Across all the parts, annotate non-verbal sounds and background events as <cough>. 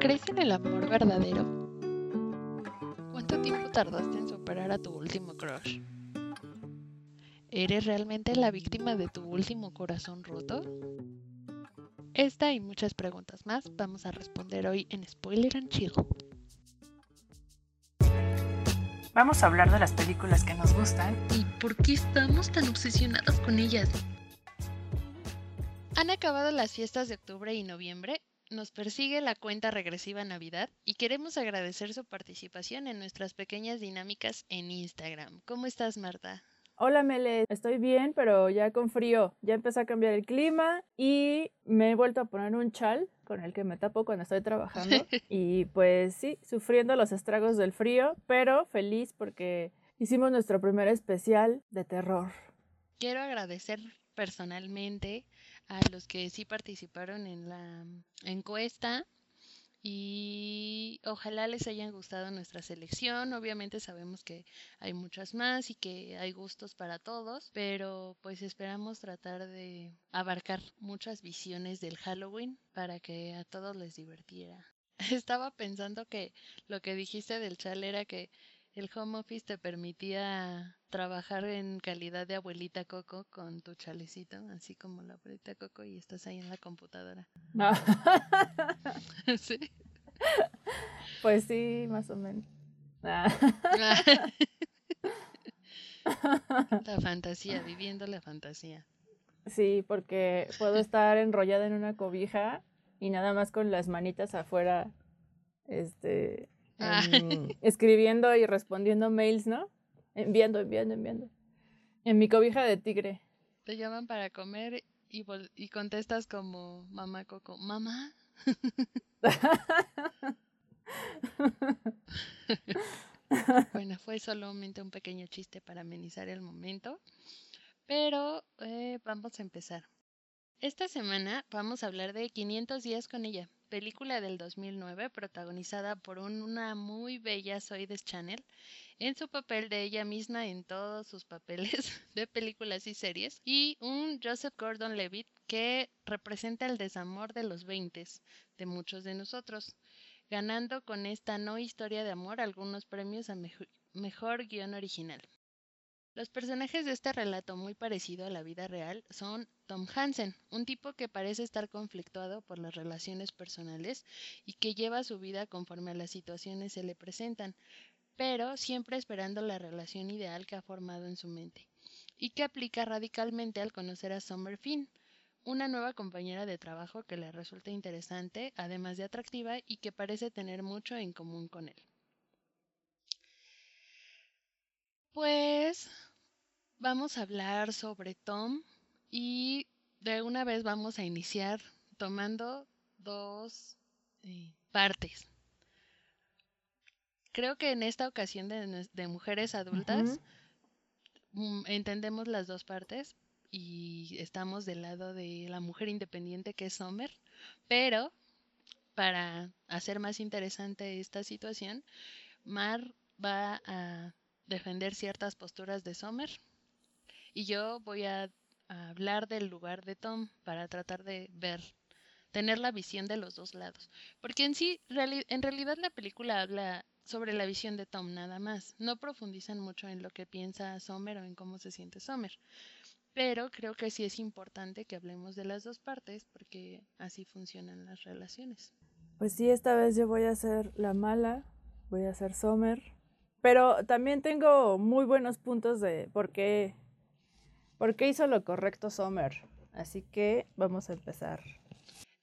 ¿Crees en el amor verdadero? ¿Cuánto tiempo tardaste en superar a tu último crush? ¿Eres realmente la víctima de tu último corazón roto? Esta y muchas preguntas más vamos a responder hoy en Spoiler and Chill. Vamos a hablar de las películas que nos gustan y por qué estamos tan obsesionadas con ellas. Han acabado las fiestas de octubre y noviembre, nos persigue la cuenta regresiva Navidad y queremos agradecer su participación en nuestras pequeñas dinámicas en Instagram. ¿Cómo estás, Marta? Hola Mele, estoy bien, pero ya con frío. Ya empezó a cambiar el clima y me he vuelto a poner un chal con el que me tapo cuando estoy trabajando. <laughs> y pues sí, sufriendo los estragos del frío, pero feliz porque hicimos nuestro primer especial de terror. Quiero agradecer personalmente a los que sí participaron en la encuesta y ojalá les haya gustado nuestra selección. Obviamente sabemos que hay muchas más y que hay gustos para todos, pero pues esperamos tratar de abarcar muchas visiones del Halloween para que a todos les divirtiera. <laughs> Estaba pensando que lo que dijiste del chal era que el home office te permitía trabajar en calidad de abuelita Coco con tu chalecito, así como la abuelita Coco y estás ahí en la computadora. <laughs> sí. Pues sí, más o menos. <laughs> la fantasía, viviendo la fantasía. Sí, porque puedo estar enrollada en una cobija y nada más con las manitas afuera, este, Ah. <laughs> escribiendo y respondiendo mails, ¿no? Enviando, enviando, enviando. En mi cobija de tigre. Te llaman para comer y, y contestas como mamá Coco, mamá. <laughs> bueno, fue solamente un pequeño chiste para amenizar el momento, pero eh, vamos a empezar. Esta semana vamos a hablar de 500 días con ella, película del 2009 protagonizada por una muy bella Zoe Channel en su papel de ella misma en todos sus papeles <laughs> de películas y series y un Joseph Gordon-Levitt que representa el desamor de los 20 de muchos de nosotros, ganando con esta no historia de amor algunos premios a mejor guion original. Los personajes de este relato muy parecido a la vida real son Tom Hansen, un tipo que parece estar conflictuado por las relaciones personales y que lleva su vida conforme a las situaciones se le presentan, pero siempre esperando la relación ideal que ha formado en su mente, y que aplica radicalmente al conocer a Summer Finn, una nueva compañera de trabajo que le resulta interesante, además de atractiva, y que parece tener mucho en común con él. Pues vamos a hablar sobre Tom y de una vez vamos a iniciar tomando dos eh, partes. Creo que en esta ocasión de, mujeres adultas mm, entendemos las dos partes y estamos del lado de la mujer independiente que es Sommer, pero para hacer más interesante esta situación, Mar va a defender ciertas posturas de Sommer y yo voy a, hablar del lugar de Tom para tratar de ver, tener la visión de los dos lados. Porque en sí, en realidad la película habla sobre la visión de Tom nada más. No profundizan mucho en lo que piensa Sommer o en cómo se siente Sommer. Pero creo que sí es importante que hablemos de las dos partes porque así funcionan las relaciones. Pues sí, esta vez yo voy a ser la mala, voy a ser Sommer. Pero también tengo muy buenos puntos de por qué porque hizo lo correcto Sommer. Así que vamos a empezar.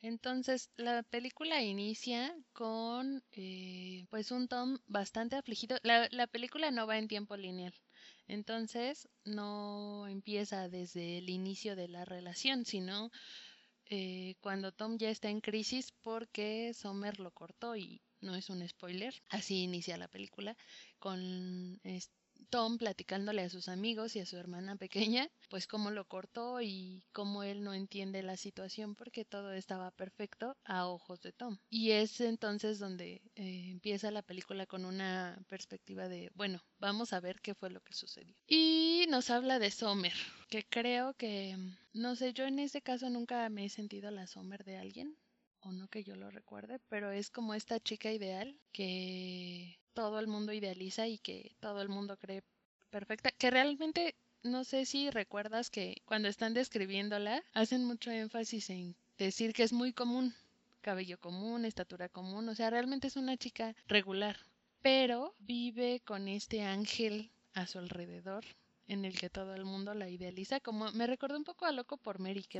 Entonces, la película inicia con eh, pues un Tom bastante afligido. La, la, película no va en tiempo lineal. Entonces, no empieza desde el inicio de la relación, sino eh, cuando Tom ya está en crisis porque Sommer lo cortó y no es un spoiler. Así inicia la película con Tom platicándole a sus amigos y a su hermana pequeña, pues cómo lo cortó y cómo él no entiende la situación porque todo estaba perfecto a ojos de Tom. Y es entonces donde eh, empieza la película con una perspectiva de, bueno, vamos a ver qué fue lo que sucedió. Y nos habla de Sommer, que creo que, no sé, yo en ese caso nunca me he sentido la Sommer de alguien. o no que yo lo recuerde, pero es como esta chica ideal que todo el mundo idealiza y que todo el mundo cree perfecta, que realmente no sé si recuerdas que cuando están describiéndola hacen mucho énfasis en decir que es muy común, cabello común, estatura común, o sea, realmente es una chica regular, pero vive con este ángel a su alrededor en el que todo el mundo la idealiza, como me recordó un poco a Loco por Mary, que,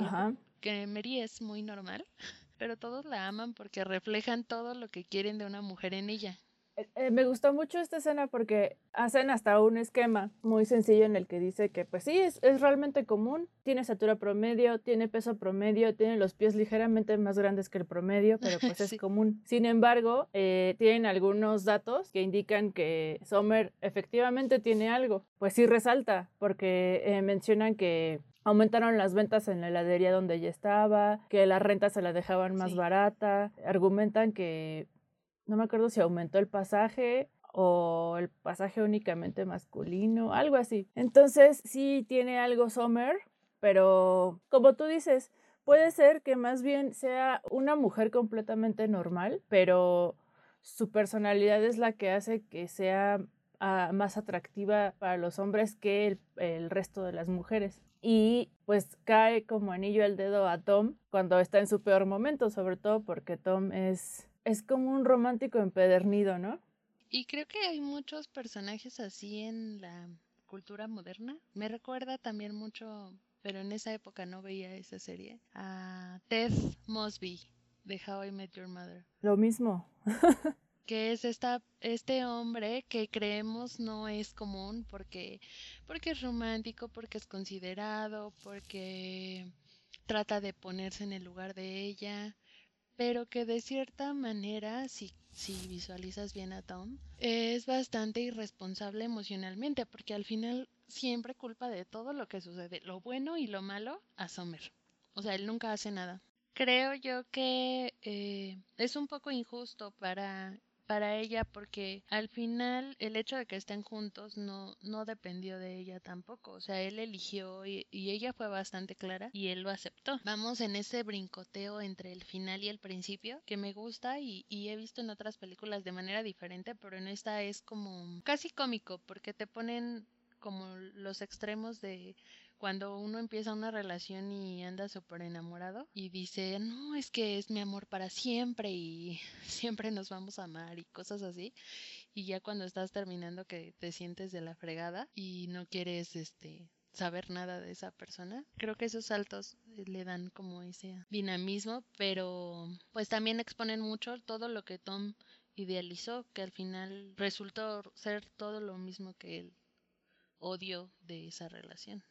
que Mary es muy normal, <laughs> pero todos la aman porque reflejan todo lo que quieren de una mujer en ella. Eh, eh, me gustó mucho esta escena porque hacen hasta un esquema muy sencillo en el que dice que pues sí, es, es, realmente común, tiene estatura promedio, tiene peso promedio, tiene los pies ligeramente más grandes que el promedio, pero <laughs> pues es común. Sin embargo, eh, tienen algunos datos que indican que Sommer efectivamente tiene algo. Pues sí resalta, porque mencionan que aumentaron las ventas en la heladería donde ella estaba, que la renta se la dejaban más barata, argumentan que no me acuerdo si aumentó el pasaje o el pasaje únicamente masculino, algo así. Entonces sí tiene algo Sommer, pero como tú dices, puede ser que más bien sea una mujer completamente normal, pero su personalidad es la que hace que sea ah, más atractiva para los hombres que el resto de las mujeres y pues cae como anillo al dedo a Tom cuando está en su peor momento, sobre todo porque Tom es es como un romántico empedernido, ¿no? Y creo que hay muchos personajes así en la cultura moderna. Me recuerda también mucho, pero en esa época no veía esa serie, a Ted Mosby de How I Met Your Mother. Lo mismo. <laughs> que es esta, este hombre que creemos no es común porque, porque es romántico, porque es considerado, porque trata de ponerse en el lugar de ella, pero que de cierta manera, si, si visualizas bien a Tom, es bastante irresponsable emocionalmente, porque al final siempre culpa de todo lo que sucede, lo bueno y lo malo, a Summer. O sea, él nunca hace nada. Creo yo que eh, es un poco injusto para para ella porque al final el hecho de que estén juntos no, no dependió de ella tampoco. O sea, él eligió y, ella fue bastante clara y él lo aceptó. Vamos en ese brincoteo entre el final y el principio que me gusta y, y he visto en otras películas de manera diferente, pero en esta es como casi cómico porque te ponen como los extremos de cuando uno empieza una relación y anda súper enamorado y dice, no, es que es mi amor para siempre y <laughs> siempre nos vamos a amar y cosas así. Y ya cuando estás terminando que te sientes de la fregada y no quieres este saber nada de esa persona. Creo que esos saltos le dan como ese dinamismo, pero pues también exponen mucho todo lo que Tom idealizó, que al final resultó ser todo lo mismo que el odio de esa relación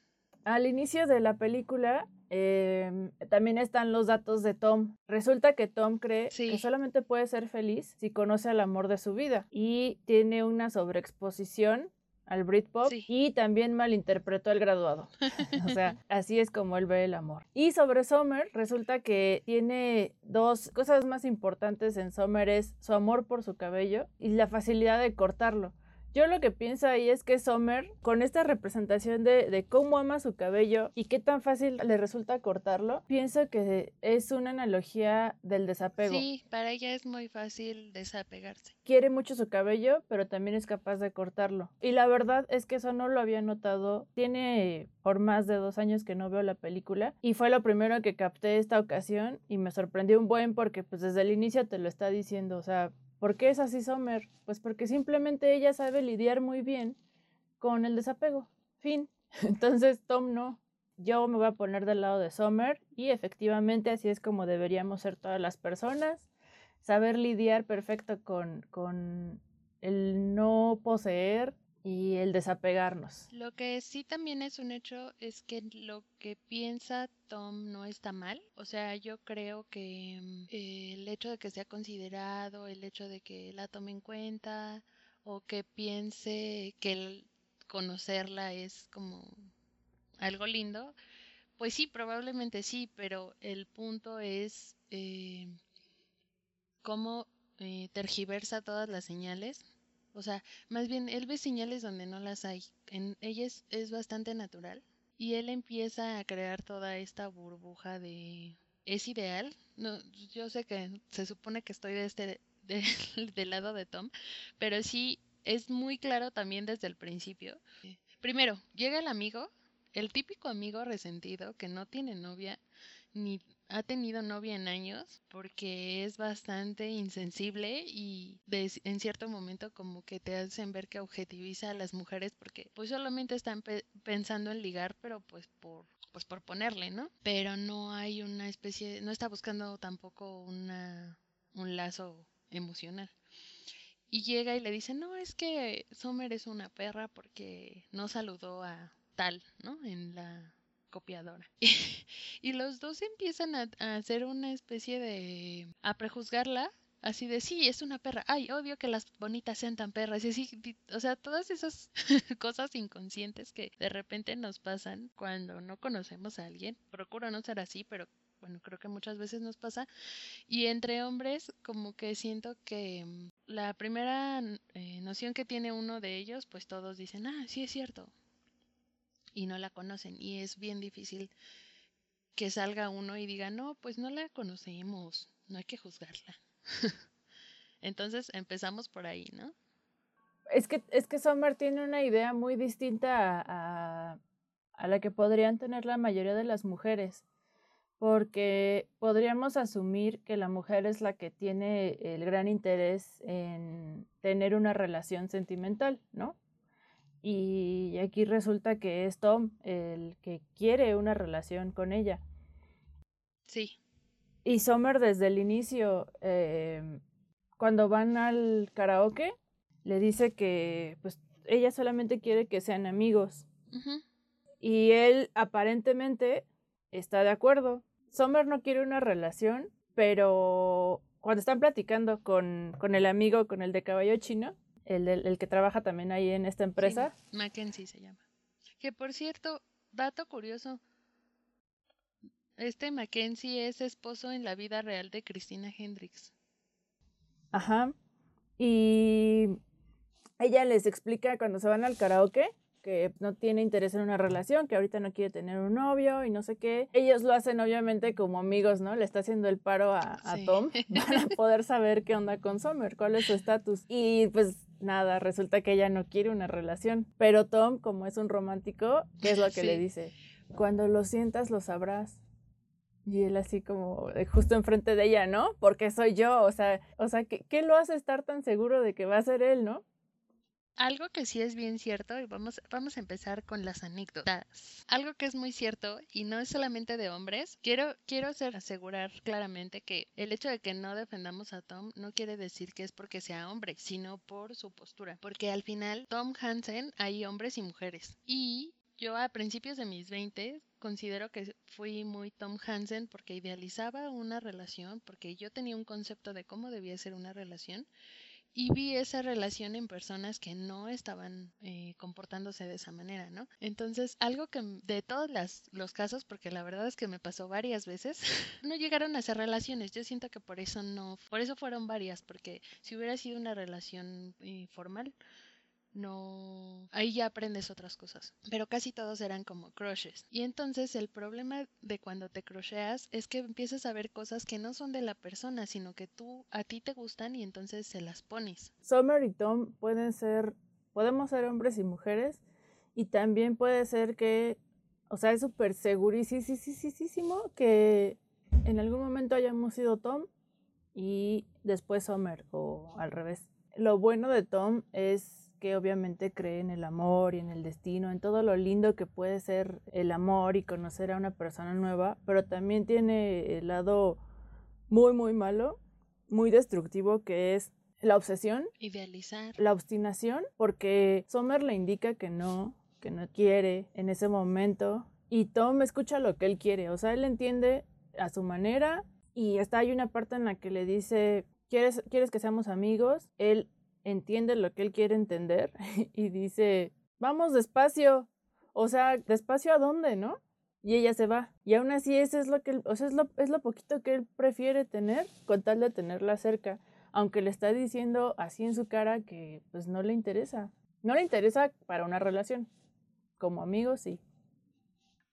al inicio de la película em, también están los datos de Tom. Resulta que Tom cree que solamente puede ser feliz si conoce al amor de su vida y tiene una sobreexposición al Britpop y también malinterpretó el graduado. <laughs> o sea, así es como él ve el amor. Y sobre Summer, resulta que tiene dos cosas más importantes en Summer es su amor por su cabello y la facilidad de cortarlo. Yo lo que pienso ahí es que Sommer, con esta representación de, cómo ama su cabello y qué tan fácil le resulta cortarlo, pienso que es una analogía del desapego. Sí, para ella es muy fácil desapegarse. Quiere mucho su cabello, pero también es capaz de cortarlo. Y la verdad es que eso no lo había notado. Tiene por más de dos años que no veo la película y fue lo primero que capté esta ocasión y me sorprendió un buen porque pues desde el inicio te lo está diciendo, o sea, ¿Por qué es así Sommer? Pues porque simplemente ella sabe lidiar muy bien con el desapego. Fin. <laughs> Entonces Tom no. Yo me voy a poner del lado de Sommer y efectivamente así es como deberíamos ser todas las personas. Saber lidiar perfecto con, con el no poseer, y el desapegarnos. Lo que sí también es un hecho es que lo que piensa Tom no está mal. O sea, yo creo que mm, el hecho de que sea considerado, el hecho de que la tome en cuenta o que piense que el conocerla es como algo lindo, pues sí, probablemente sí, pero el punto es eh, cómo eh, tergiversa todas las señales o sea, más bien él ve señales donde no las hay. En ella es, bastante natural. Y él empieza a crear toda esta burbuja de es ideal. No, yo sé que se supone que estoy de este de, <laughs> del lado de Tom, pero sí es muy claro también desde el principio. Primero, llega el amigo, el típico amigo resentido que no tiene novia ni ha tenido novia en años porque es bastante insensible y en cierto momento como que te hacen ver que objetiviza a las mujeres porque pues solamente están pensando en ligar pero pues por pues por ponerle, ¿no? Pero no hay una especie, no está buscando tampoco una, un lazo emocional. Y llega y le dice, no, es que Sommer es una perra porque no saludó a tal, ¿no? En la copiadora. <laughs> y los dos empiezan a, hacer una especie de... a prejuzgarla. Así de, sí, es una perra. Ay, obvio que las bonitas sean tan perras. Y así, o sea, todas esas <laughs> cosas inconscientes que de repente nos pasan cuando no conocemos a alguien. Procuro no ser así, pero bueno, creo que muchas veces nos pasa. Y entre hombres, como que siento que mm, la primera eh, noción que tiene uno de ellos, pues todos dicen, ah, sí es cierto, y no la conocen. Y es bien difícil que salga uno y diga, no, pues no la conocemos, no hay que juzgarla. <laughs> Entonces empezamos por ahí, ¿no? Es que, es que Sommer tiene una idea muy distinta a, a la que podrían tener la mayoría de las mujeres, porque podríamos asumir que la mujer es la que tiene el gran interés en tener una relación sentimental, ¿no? Y aquí resulta que es Tom el que quiere una relación con ella. Sí. Y Summer desde el inicio, em, cuando van al karaoke, le dice que pues ella solamente quiere que sean amigos. Y él aparentemente está de acuerdo. Summer no quiere una relación, pero cuando están platicando con, con el amigo, con el de caballo chino, el, el, que trabaja también ahí en esta empresa. Mackenzie se llama. Que por cierto, dato curioso, este Mackenzie es esposo en la vida real de Cristina Hendricks. Ajá. Y ella les explica cuando se van al karaoke que no tiene interés en una relación, que ahorita no quiere tener un novio y no sé qué. Ellos lo hacen obviamente como amigos, ¿no? Le está haciendo el paro a, a Tom <laughs> para poder saber qué onda con Summer, cuál es su estatus. Y pues nada, resulta que ella no quiere una relación. Pero Tom, como es un romántico, ¿qué es lo que le dice? Cuando lo sientas, lo sabrás. Y él así como eh, justo enfrente de ella, ¿no? Porque soy yo, o sea, o sea, ¿qué, ¿qué, lo hace estar tan seguro de que va a ser él, no? Algo que sí es bien cierto, y vamos, vamos a empezar con las anécdotas. Algo que es muy cierto, y no es solamente de hombres, quiero, quiero asegurar claramente que el hecho de que no defendamos a Tom no quiere decir que es porque sea hombre, sino por su postura. Porque al final, Tom Hansen hay hombres y mujeres. Y yo a principios de mis 20 considero que fui muy Tom Hansen porque idealizaba una relación, porque yo tenía un concepto de cómo debía ser una relación y vi esa relación en personas que no estaban eh, comportándose de esa manera, ¿no? Entonces, algo que de todos los casos, porque la verdad es que me pasó varias veces, <laughs> no llegaron a ser relaciones. Yo siento que por eso no, por eso fueron varias, porque si hubiera sido una relación eh, formal, no ahí ya aprendes otras cosas pero casi todos eran como crushes. Y entonces el problema de cuando te crusheas es que empiezas a ver cosas que no son de la persona sino que tú a ti te gustan y entonces se las pones. Summer y Tom pueden ser podemos ser hombres y mujeres y también puede ser que o sea es súper segurísimo que en algún momento hayamos sido Tom y después Summer o al revés. Lo bueno de Tom es que obviamente cree en el amor y en el destino, en todo lo lindo que puede ser el amor y conocer a una persona nueva, pero también tiene el lado muy, muy malo, muy destructivo, que es la obsesión. Idealizar. La obstinación, porque Sommer le indica que no, que no quiere en ese momento, y Tom escucha lo que él quiere, o sea, él entiende a su manera, y está hay una parte en la que le dice, ¿quieres, ¿quieres que seamos amigos? Él entiende lo que él quiere entender <laughs> y dice, vamos despacio. O sea, despacio a dónde, ¿no? Y ella se va. Y aún así, eso es lo que, o sea, es lo, es lo poquito que él prefiere tener con tal de tenerla cerca. Aunque le está diciendo así en su cara que pues no le interesa. No le interesa para una relación. Como amigo, sí.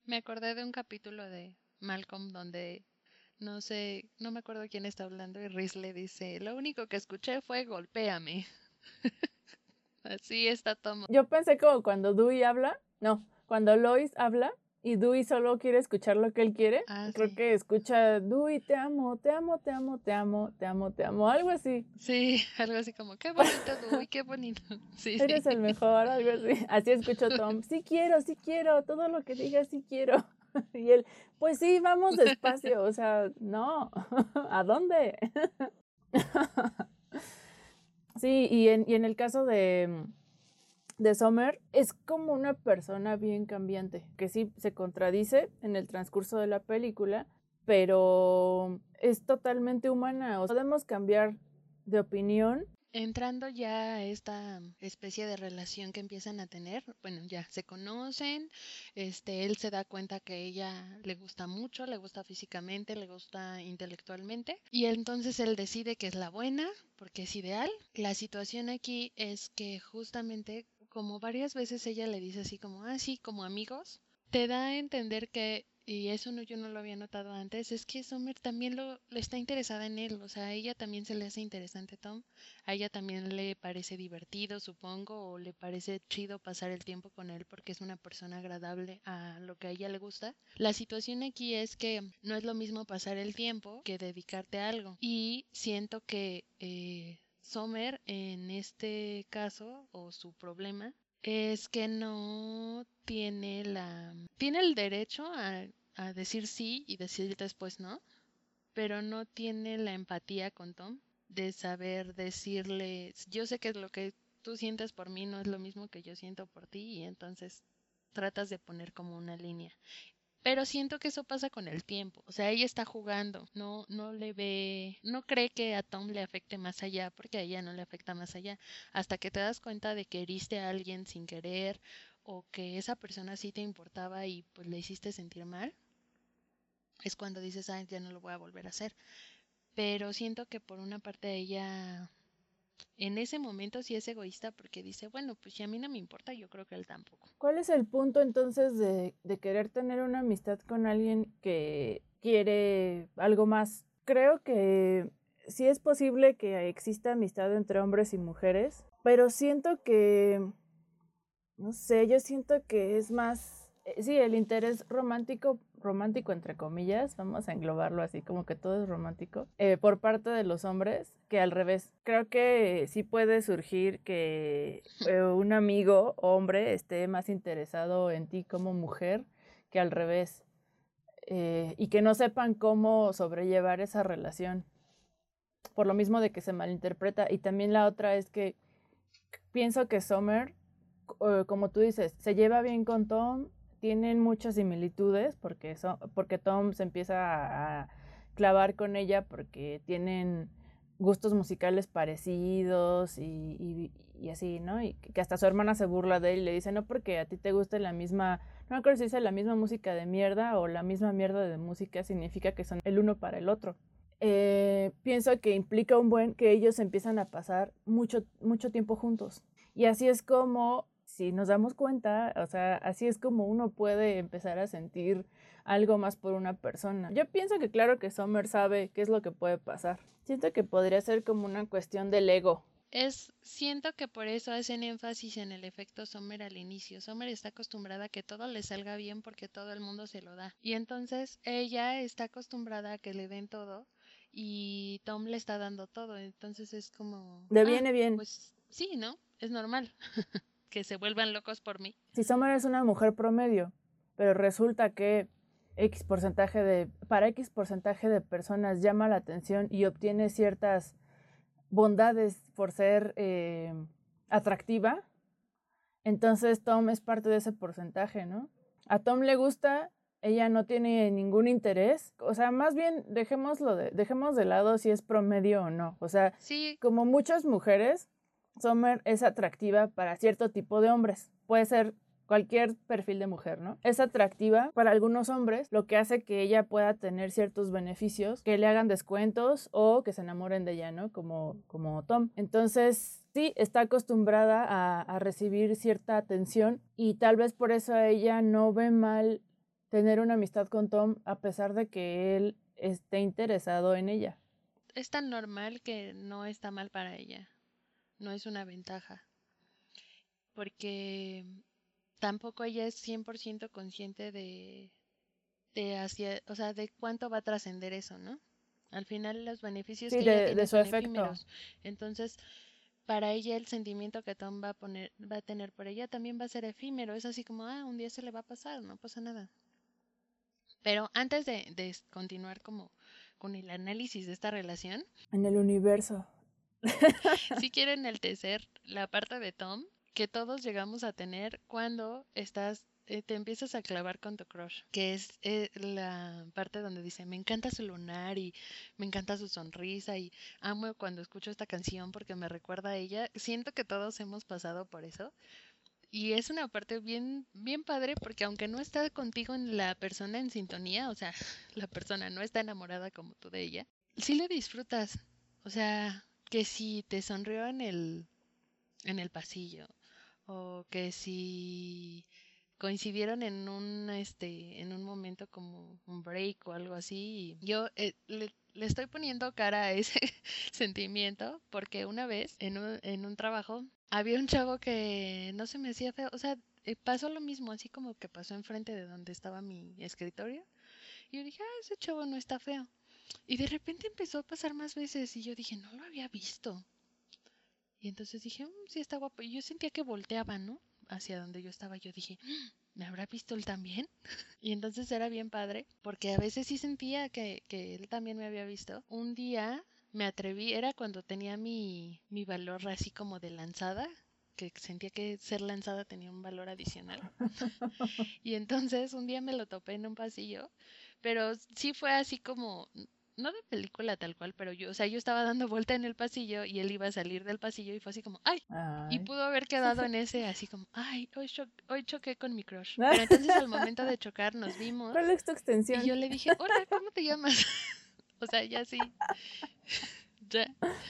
Me acordé de un capítulo de Malcolm donde no sé, no me acuerdo quién está hablando y Riz le dice, lo único que escuché fue golpéame. <laughs> Así está Tom. Yo pensé como cuando Dewey habla, no, cuando Lois habla y Dewey solo quiere escuchar lo que él quiere. Ah, Creo sí. que escucha, Dewey, te amo, te amo, te amo, te amo, te amo, te amo, algo así. Sí, <laughs> algo así como, qué bonito, Dewey, qué bonito. <laughs> Sí, Eres sí. el mejor, algo así. Así escucho Tom, sí quiero, sí quiero, todo lo que digas, sí quiero. Y él, pues sí, vamos despacio, o sea, no, ¿a dónde? Sí, y en, y en el caso de, de Sommer, es como una persona bien cambiante, que sí se contradice en el transcurso de la película, pero es totalmente humana. O sea, podemos cambiar de opinión. Entrando ya a esta especie de relación que empiezan a tener, bueno, ya se conocen, este, él se da cuenta que ella le gusta mucho, le gusta físicamente, le gusta intelectualmente, y entonces él decide que es la buena, porque es ideal. La situación aquí es que justamente, como varias veces ella le dice así como, ah, como amigos, te da a entender que, y eso no, yo no lo había notado antes, es que Summer también lo, está interesada en él, o sea, a ella también se le hace interesante Tom, a ella también le parece divertido, supongo, o le parece chido pasar el tiempo con él porque es una persona agradable a lo que a ella le gusta. La situación aquí es que no es lo mismo pasar el tiempo que dedicarte a algo, y siento que eh, Sommer en este caso, o su problema, es que no tiene la tiene el derecho a, a decir sí y decir después no, pero no tiene la empatía con Tom de saber decirle, yo sé que lo que tú sientes por mí no es lo mismo que yo siento por ti y entonces tratas de poner como una línea. Pero siento que eso pasa con el tiempo. O sea, ella está jugando, no, no le ve, no cree que a Tom le afecte más allá, porque a ella no le afecta más allá. Hasta que te das cuenta de que heriste a alguien sin querer, o que esa persona sí te importaba y pues le hiciste sentir mal, es cuando dices, ah, ya no lo voy a volver a hacer. Pero siento que por una parte ella en ese momento sí es egoísta porque dice, bueno, pues si a mí no me importa, yo creo que él tampoco. ¿Cuál es el punto entonces de, de querer tener una amistad con alguien que quiere algo más? Creo que sí es posible que exista amistad entre hombres y mujeres, pero siento que, no sé, yo siento que es más, eh, sí, el interés romántico, romántico entre comillas, vamos a englobarlo así como que todo es romántico, eh, por parte de los hombres que al revés. Creo que sí puede surgir que eh, un amigo hombre esté más interesado en ti como mujer que al revés. eh, y que no sepan cómo sobrellevar esa relación. Por lo mismo de que se malinterpreta. Y también la otra es que pienso que Summer, como tú dices, se lleva bien con Tom, tienen muchas similitudes porque, so- porque Tom se empieza a, clavar con ella porque tienen gustos musicales parecidos y, y- así, ¿no? Y que hasta su hermana se burla de él y le dice, no porque a ti te guste la misma, no me acuerdo si dice la misma música de mierda o la misma mierda de música significa que son el uno para el otro. Eh, pienso que implica un buen que ellos empiezan a pasar mucho, mucho tiempo juntos. Y así es como, si nos damos cuenta, o sea, así es como uno puede empezar a sentir algo más por una persona. Yo pienso que claro que Summer sabe qué es lo que puede pasar. Siento que podría ser como una cuestión del ego. Es, siento que por eso hacen énfasis en el efecto Sommer al inicio. Sommer está acostumbrada a que todo le salga bien porque todo el mundo se lo da. Y entonces ella está acostumbrada a que le den todo y Tom le está dando todo. Entonces es como... De "Ah, viene bien. Pues sí, ¿no? Es normal <laughs> que se vuelvan locos por mí. Si Summer es una mujer promedio, pero resulta que X porcentaje de, para X porcentaje de personas llama la atención y obtiene ciertas bondades por ser eh, atractiva, entonces Tom es parte de ese porcentaje, ¿no? A Tom le gusta, ella no tiene ningún interés, o sea, más bien dejémoslo de, dejemos de lado si es promedio o no, o sea, Sí, como muchas mujeres, Summer es atractiva para cierto tipo de hombres. Puede ser cualquier perfil de mujer, ¿no? Es atractiva para algunos hombres, lo que hace que ella pueda tener ciertos beneficios, que le hagan descuentos o que se enamoren de ella, ¿no? Como, como Tom. Entonces, sí, está acostumbrada a, a recibir cierta atención y tal vez por eso ella no ve mal tener una amistad con Tom a pesar de que él esté interesado en ella. Es tan normal que no está mal para ella. No es una ventaja. Porque tampoco ella es 100% consciente de, de hacia, o sea, de cuánto va a trascender eso, ¿no? Al final los beneficios que ella tiene son efímeros. Entonces, para ella el sentimiento que Tom va a poner, va a tener por ella también va a ser efímero. Es así como, ah, un día se le va a pasar, no pasa nada. Pero antes de, de continuar como con el análisis de esta relación. En el universo. <laughs> si quieren el tercer, la parte de Tom, que todos llegamos a tener cuando estás eh, te empiezas a clavar con tu crush, que es eh, la parte donde dice, me encanta su lunar y me encanta su sonrisa y amo cuando escucho esta canción porque me recuerda a ella. Siento que todos hemos pasado por eso. Y es una parte bien, bien padre porque aunque no está contigo en la persona en sintonía, o sea, <laughs> la persona no está enamorada como tú de ella, sí le disfrutas. O sea, que si te sonrió en el, en el pasillo, o que si coincidieron en un este en un momento como un break o algo así yo eh, le, estoy poniendo cara a ese <laughs> sentimiento porque una vez en un, en un trabajo había un chavo que no se me hacía feo o sea eh, pasó lo mismo así como que pasó enfrente de donde estaba mi escritorio y yo dije ah ese chavo no está feo y de repente empezó a pasar más veces y yo dije no lo había visto y entonces dije, mm, sí está guapo. Y yo sentía que volteaba, ¿no? hacia donde yo estaba, yo dije, mm, ¿me habrá visto él también? <laughs> y entonces era bien padre, porque a veces sí sentía que, que él también me había visto. Un día me atreví, era cuando tenía mi, mi valor así como de lanzada, que sentía que ser lanzada tenía un valor adicional. <laughs> y entonces un día me lo topé en un pasillo, pero sí fue así como, no de película tal cual, pero yo, o sea, yo estaba dando vuelta en el pasillo y él iba a salir del pasillo y fue así como, ¡ay! Y pudo haber <laughs> quedado en ese así como, ¡ay! Hoy, hoy choqué con mi crush. <laughs> Pero entonces al momento de chocar nos vimos. ¿Cuál es tu extensión? Y yo le dije, hola, ¿cómo te llamas? <laughs> o sea, ya sí. ya.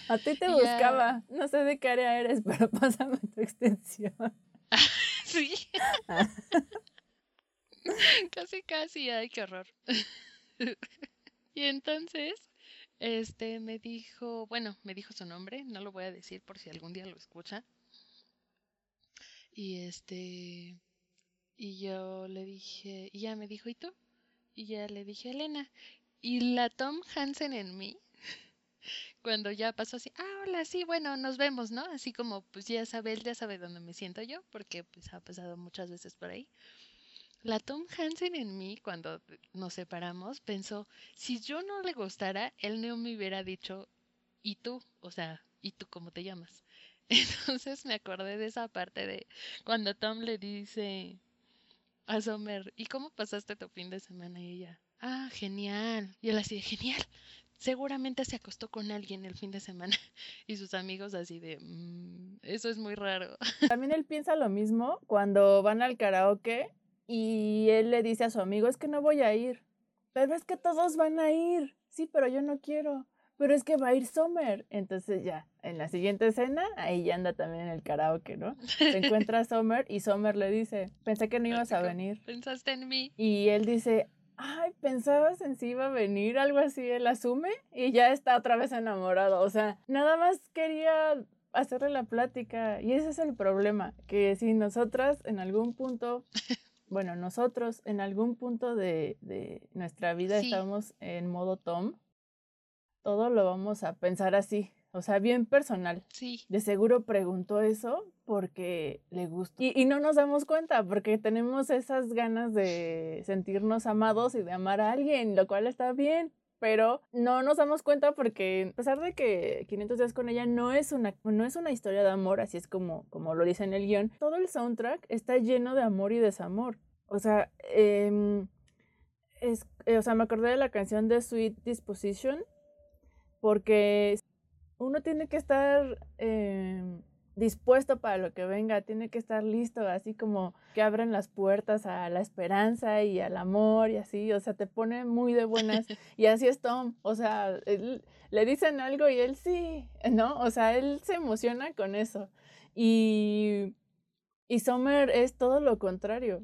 A ti te buscaba. No sé de qué área eres, pero pásame tu extensión. sí. <laughs> casi, casi, ay, qué horror. <laughs> Y entonces, este, me dijo, bueno, me dijo su nombre, no lo voy a decir por si algún día lo escucha. Y este, y yo le dije, y ya me dijo, ¿y tú? Y ya le dije, Elena. Y la Tom Hansen en mí, <laughs> cuando ya pasó así, ah, hola, sí, bueno, nos vemos, ¿no? Así como, pues ya sabe, él ya sabe dónde me siento yo, porque pues ha pasado muchas veces por ahí. La Tom Hansen en mí, cuando nos separamos, pensó, si yo no le gustara, él no me hubiera dicho, ¿y tú? O sea, ¿y tú cómo te llamas? <laughs> Entonces me acordé de esa parte de cuando Tom le dice a Summer, ¿y cómo pasaste tu fin de semana? Y ella, ah, genial. Y él así genial. Seguramente se acostó con alguien el fin de semana. <laughs> Y sus amigos así de, mm, eso es muy raro. También él piensa lo mismo cuando van al karaoke y él le dice a su amigo, es que no voy a ir. Pero es que todos van a ir. Sí, pero yo no quiero. Pero es que va a ir Summer. Entonces ya, en la siguiente escena, ahí ya anda también en el karaoke, ¿no? Se encuentra a <laughs> Summer y Summer le dice, pensé que no ibas a venir. Pensaste en mí. Y él dice, ay, pensabas en si iba a venir, algo así, él asume y ya está otra vez enamorado. O sea, nada más quería hacerle la plática y ese es el problema, que si nosotras en algún punto <laughs> bueno, nosotros en algún punto de, nuestra vida estamos en modo Tom, todo lo vamos a pensar así, o sea, bien personal. Sí. De seguro preguntó eso porque le gusta. Y, y, no nos damos cuenta porque tenemos esas ganas de sentirnos amados y de amar a alguien, lo cual está bien pero no nos damos cuenta porque a pesar de que 500 días con ella no es una, no es una historia de amor, así es como, como lo dice en el guion, todo el soundtrack está lleno de amor y desamor. O sea, em, es, eh, o sea, me acordé de la canción de Sweet Disposition porque uno tiene que estar... Eh, dispuesto para lo que venga, tiene que estar listo, así como que abren las puertas a la esperanza y al amor y así, o sea, te pone muy de buenas. <laughs> Y así es Tom, o sea, le dicen algo y él sí, ¿no? O sea, él se emociona con eso. Y, y Summer es todo lo contrario.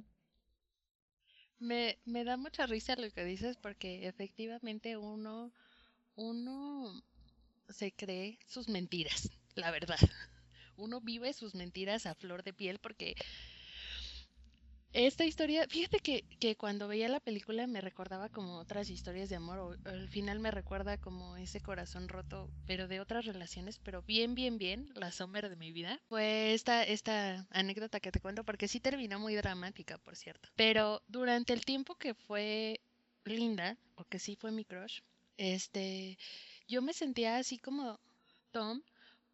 Me, me da mucha risa lo que dices porque efectivamente uno, uno se cree sus mentiras, la verdad. Uno vive sus mentiras a flor de piel porque esta historia, fíjate que, que, cuando veía la película me recordaba como otras historias de amor, o, al final me recuerda como ese corazón roto, pero de otras relaciones, pero bien, bien, bien, la sombra de mi vida. Fue esta, esta anécdota que te cuento, porque sí terminó muy dramática, por cierto. Pero durante el tiempo que fue linda, o que sí fue mi crush, este, yo me sentía así como Tom,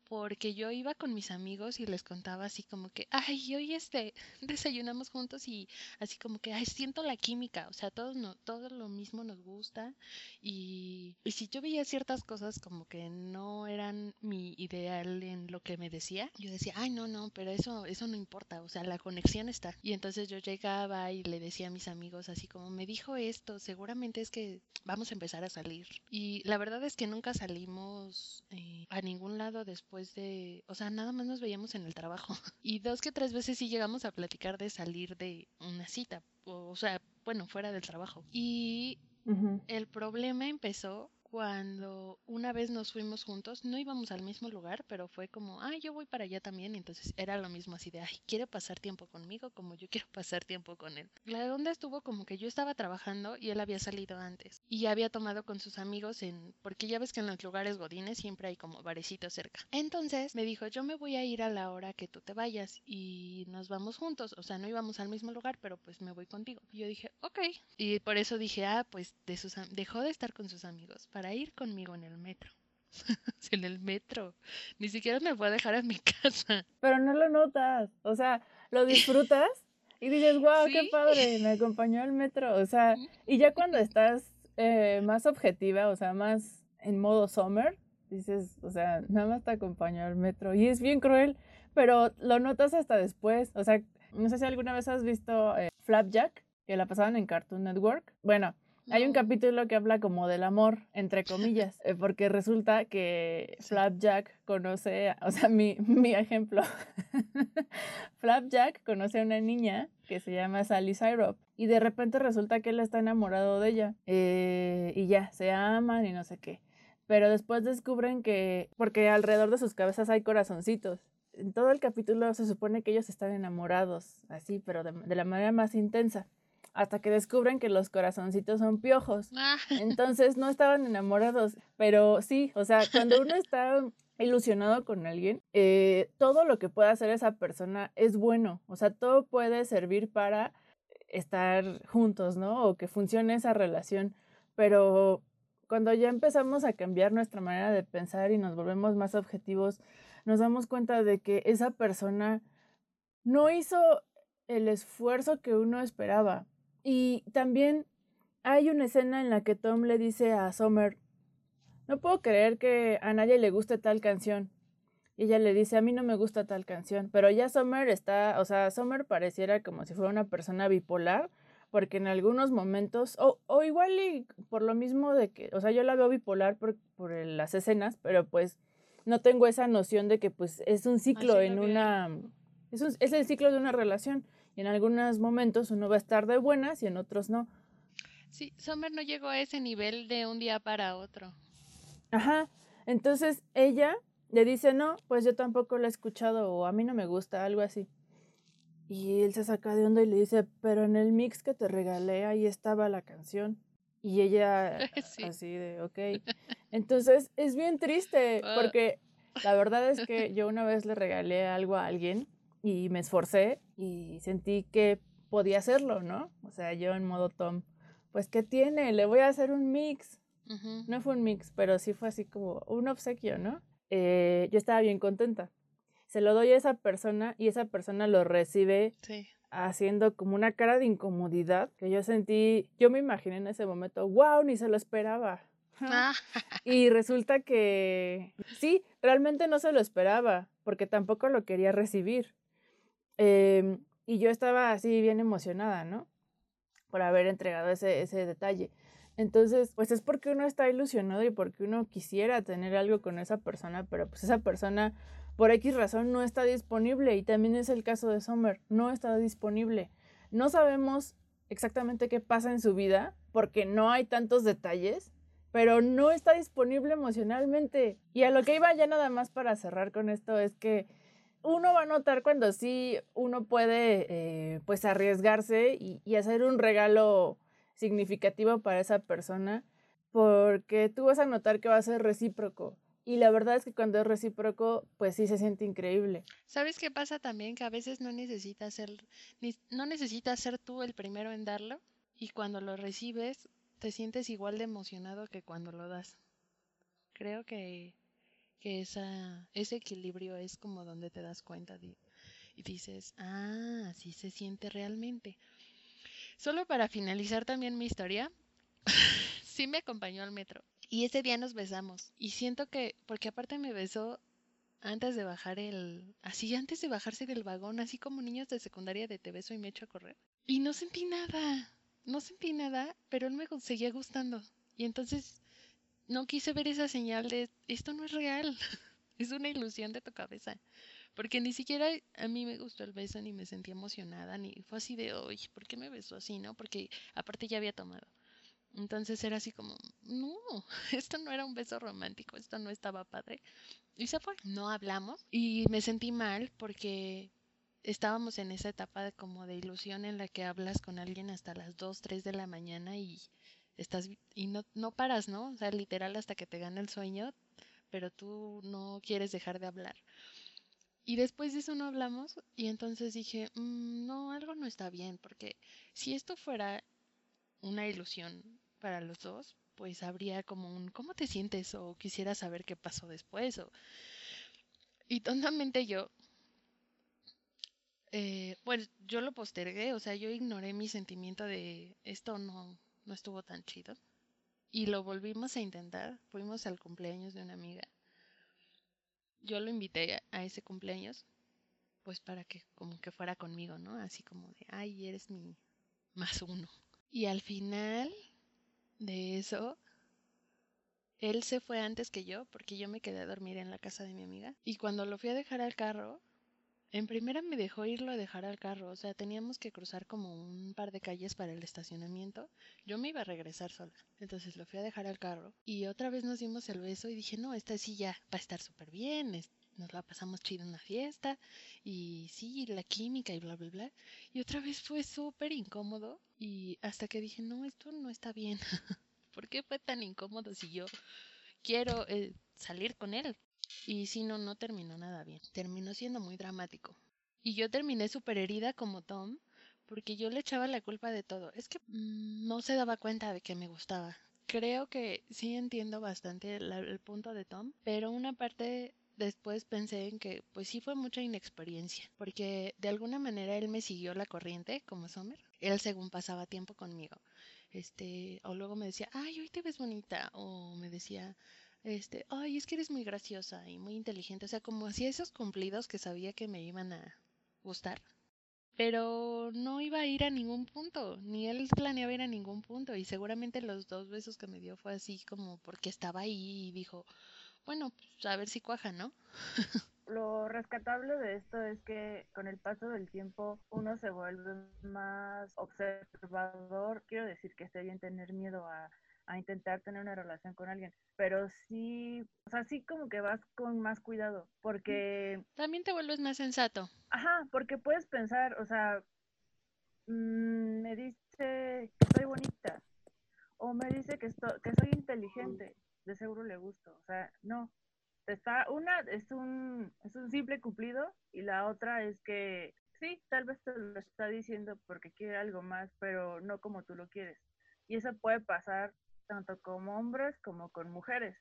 porque yo iba con mis amigos y les contaba así como que, ay, hoy este, <laughs> desayunamos juntos y así como que, ay, siento la química, o sea, todos no, todo lo mismo nos gusta y, y si yo veía ciertas cosas como que no eran mi ideal en lo que me decía, yo decía, ay, no, no, pero eso, eso no importa, o sea, la conexión está. Y entonces yo llegaba y le decía a mis amigos así como, me dijo esto, seguramente es que vamos a empezar a salir. Y la verdad es que nunca salimos eh, a ningún lado después de, o sea, nada más nos veíamos en el trabajo. <laughs> Y dos que tres veces sí llegamos a platicar de salir de una cita, o, sea, bueno, fuera del trabajo. Y el problema empezó cuando una vez nos fuimos juntos, no íbamos al mismo lugar, pero fue como, ay, yo voy para allá también, entonces era lo mismo así de, ay, quiere pasar tiempo conmigo como yo quiero pasar tiempo con él. La onda estuvo como que yo estaba trabajando y él había salido antes y había tomado con sus amigos en, porque ya ves que en los lugares godines siempre hay como barecitos cerca. Entonces me dijo, yo me voy a ir a la hora que tú te vayas y nos vamos juntos, o sea, no íbamos al mismo lugar, pero pues me voy contigo. Y yo dije, ok. Y por eso dije, ah, pues de sus, dejó de estar con sus amigos para ir conmigo en el metro. <laughs> en el metro. Ni siquiera me fue a dejar en mi <laughs> casa. Pero no lo notas. O sea, lo disfrutas <laughs> y dices, wow, qué padre, me acompañó al metro. O sea, y ya cuando estás eh, más objetiva, o sea, más en modo summer, dices, o sea, nada más te acompañó al metro. Y es bien cruel, pero lo notas hasta después. O sea, no sé si alguna vez has visto eh, Flapjack, que la pasaban en Cartoon Network. Bueno, hay un capítulo que habla como del amor, entre comillas, eh, porque resulta que Flapjack conoce, o sea, mi, <laughs> mi ejemplo, <laughs> Flapjack conoce a una niña que se llama Sally Syrup y de repente resulta que él está enamorado de ella eh, y ya, se aman y no sé qué. Pero después descubren que, porque alrededor de sus cabezas hay corazoncitos. En todo el capítulo se supone que ellos están enamorados, así, pero de la manera más intensa hasta que descubren que los corazoncitos son piojos. Ah. <laughs> Entonces no estaban enamorados, pero sí, o sea, cuando uno está ilusionado con alguien, eh, todo lo que pueda hacer esa persona es bueno, o sea, todo puede servir para estar juntos, ¿no? O que funcione esa relación, pero cuando ya empezamos a cambiar nuestra manera de pensar y nos volvemos más objetivos, nos damos cuenta de que esa persona no hizo el esfuerzo que uno esperaba. Y también hay una escena en la que Tom le dice a Summer, no puedo creer que a nadie le guste tal canción. Y ella le dice, a mí no me gusta tal canción. Pero ya Summer está, o sea, Summer pareciera como si fuera una persona bipolar, porque en algunos momentos, o, o igual y por lo mismo de que, o sea, yo la veo bipolar por, por las escenas, pero pues no tengo esa noción de que pues es un ciclo en una, es, un, es el ciclo de una relación. En algunos momentos uno va a estar de buenas y en otros no. Sí, Summer no llegó a ese nivel de un día para otro. Ajá. Entonces ella le dice, no, pues yo tampoco lo he escuchado o a mí no me gusta, algo así. Y él se saca de onda y le dice, pero en el mix que te regalé ahí estaba la canción. Y ella <laughs> así de, ok. Entonces es bien triste ah. porque la verdad es <laughs> que yo una vez le regalé algo a alguien y me esforcé y sentí que podía hacerlo, ¿no? O sea, yo en modo Tom, pues ¿qué tiene? Le voy a hacer un mix. No fue un mix, pero sí fue así como un obsequio, ¿no? Eh, yo estaba bien contenta. Se lo doy a esa persona y esa persona lo recibe haciendo como una cara de incomodidad que yo sentí, yo me imaginé en ese momento, wow, ni se lo esperaba. Ah. <laughs> y resulta que sí, realmente no se lo esperaba, porque tampoco lo quería recibir. Em, y yo estaba así bien emocionada, ¿no? Por haber entregado ese, ese detalle. Entonces, pues es porque uno está ilusionado y porque uno quisiera tener algo con esa persona, pero pues esa persona por X razón no está disponible y también es el caso de Summer, no está disponible. No sabemos exactamente qué pasa en su vida porque no hay tantos detalles, pero no está disponible emocionalmente. Y a lo que iba ya nada más para cerrar con esto es que uno va a notar cuando sí uno puede eh, pues arriesgarse y, hacer un regalo significativo para esa persona porque tú vas a notar que va a ser recíproco. Y la verdad es que cuando es recíproco, pues sí se siente increíble. ¿Sabes qué pasa también? Que a veces no necesitas ser, no necesitas ser tú el primero en darlo. Y cuando lo recibes, te sientes igual de emocionado que cuando lo das. Creo que esa, ese equilibrio es como donde te das cuenta y dices, ah, así se siente realmente. Solo para finalizar también mi historia, <laughs> sí me acompañó al metro y ese día nos besamos y siento que, porque aparte me besó antes de bajar el, así antes de bajarse del vagón, así como niños de secundaria te beso y me echo a correr. Y no sentí nada, no sentí nada, pero él me seguía gustando. Y entonces no quise ver esa señal de esto no es real, <laughs> es una ilusión de tu cabeza. Porque ni siquiera a mí me gustó el beso, ni me sentí emocionada, ni fue así de, hoy, ¿por qué me besó así, no? Porque aparte ya había tomado. Entonces era así como, no, <laughs> esto no era un beso romántico, esto no estaba padre. Y se fue. No hablamos y me sentí mal porque estábamos en esa etapa de como de ilusión en la que hablas con alguien hasta las 2, 3 de la mañana y estás y no, no paras, ¿no? O sea, literal hasta que te gana el sueño, pero tú no quieres dejar de hablar. Y después de eso no hablamos y entonces dije, mm, no, algo no está bien, porque si esto fuera una ilusión para los dos, pues habría como un, ¿cómo te sientes? O quisiera saber qué pasó después. O... Y tontamente yo, eh, pues yo lo postergué, o sea, yo ignoré mi sentimiento de esto no, no estuvo tan chido. Y lo volvimos a intentar. Fuimos al cumpleaños de una amiga. Yo lo invité a ese cumpleaños, pues para que como que fuera conmigo, ¿no? Así como de, ay, eres mi más uno. Y al final de eso, él se fue antes que yo, porque yo me quedé a dormir en la casa de mi amiga. Y cuando lo fui a dejar al carro, en primera me dejó irlo a dejar al carro, o sea, teníamos que cruzar como un par de calles para el estacionamiento. Yo me iba a regresar sola, entonces lo fui a dejar al carro y otra vez nos dimos el beso y dije, no, esta sí ya va a estar súper bien, nos la pasamos chido en la fiesta y sí, la química y bla, bla, bla. Y otra vez fue súper incómodo y hasta que dije, no, esto no está bien. <laughs> ¿Por qué fue tan incómodo si yo quiero eh, salir con él? Y si no, no terminó nada bien. Terminó siendo muy dramático. Y yo terminé súper herida como Tom, porque yo le echaba la culpa de todo. Es que mm, no se daba cuenta de que me gustaba. Creo que sí entiendo bastante el, punto de Tom, pero una parte después pensé en que pues sí fue mucha inexperiencia, porque de alguna manera él me siguió la corriente como Sommer. Él según pasaba tiempo conmigo. Este, o luego me decía, "Ay, hoy te ves bonita", o me decía, este, ay, es que eres muy graciosa y muy inteligente, o sea, como hacía esos cumplidos que sabía que me iban a gustar, pero no iba a ir a ningún punto, ni él planeaba ir a ningún punto, y seguramente los dos besos que me dio fue así como porque estaba ahí y dijo, bueno, pues a ver si cuaja, ¿no? <laughs> Lo rescatable de esto es que con el paso del tiempo uno se vuelve más observador. Quiero decir que esté bien tener miedo a a intentar tener una relación con alguien, pero sí, o sea, sí como que vas con más cuidado, porque... También te vuelves más sensato. Ajá, porque puedes pensar, o sea, mm, me dice que soy bonita, o me dice que, que soy inteligente, de seguro le gusto, o sea, no. Está, una es un, es un simple cumplido y la otra es que sí, tal vez te lo está diciendo porque quiere algo más, pero no como tú lo quieres. Y eso puede pasar tanto con hombres como con mujeres,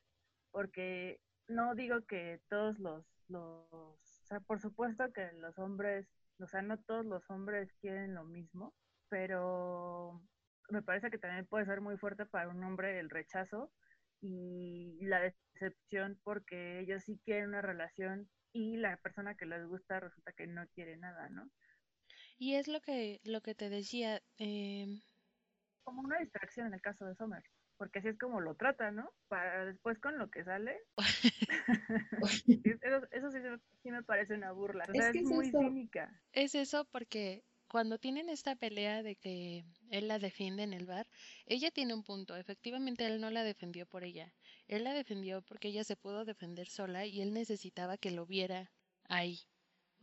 porque no digo que todos los, los, o sea, por supuesto que los hombres, o sea, no todos los hombres quieren lo mismo, pero me parece que también puede ser muy fuerte para un hombre el rechazo y la decepción porque ellos sí quieren una relación y la persona que les gusta resulta que no quiere nada, ¿no? Y es lo que, lo que te decía. Eh... Como una distracción en el caso de Sommer porque así es como lo trata, ¿no? Para después con lo que sale. <laughs> eso, sí, me parece una burla. O sea, es, muy cínica. Es eso porque cuando tienen esta pelea de que él la defiende en el bar, ella tiene un punto. Efectivamente, él no la defendió por ella. Él la defendió porque ella se pudo defender sola y él necesitaba que lo viera ahí.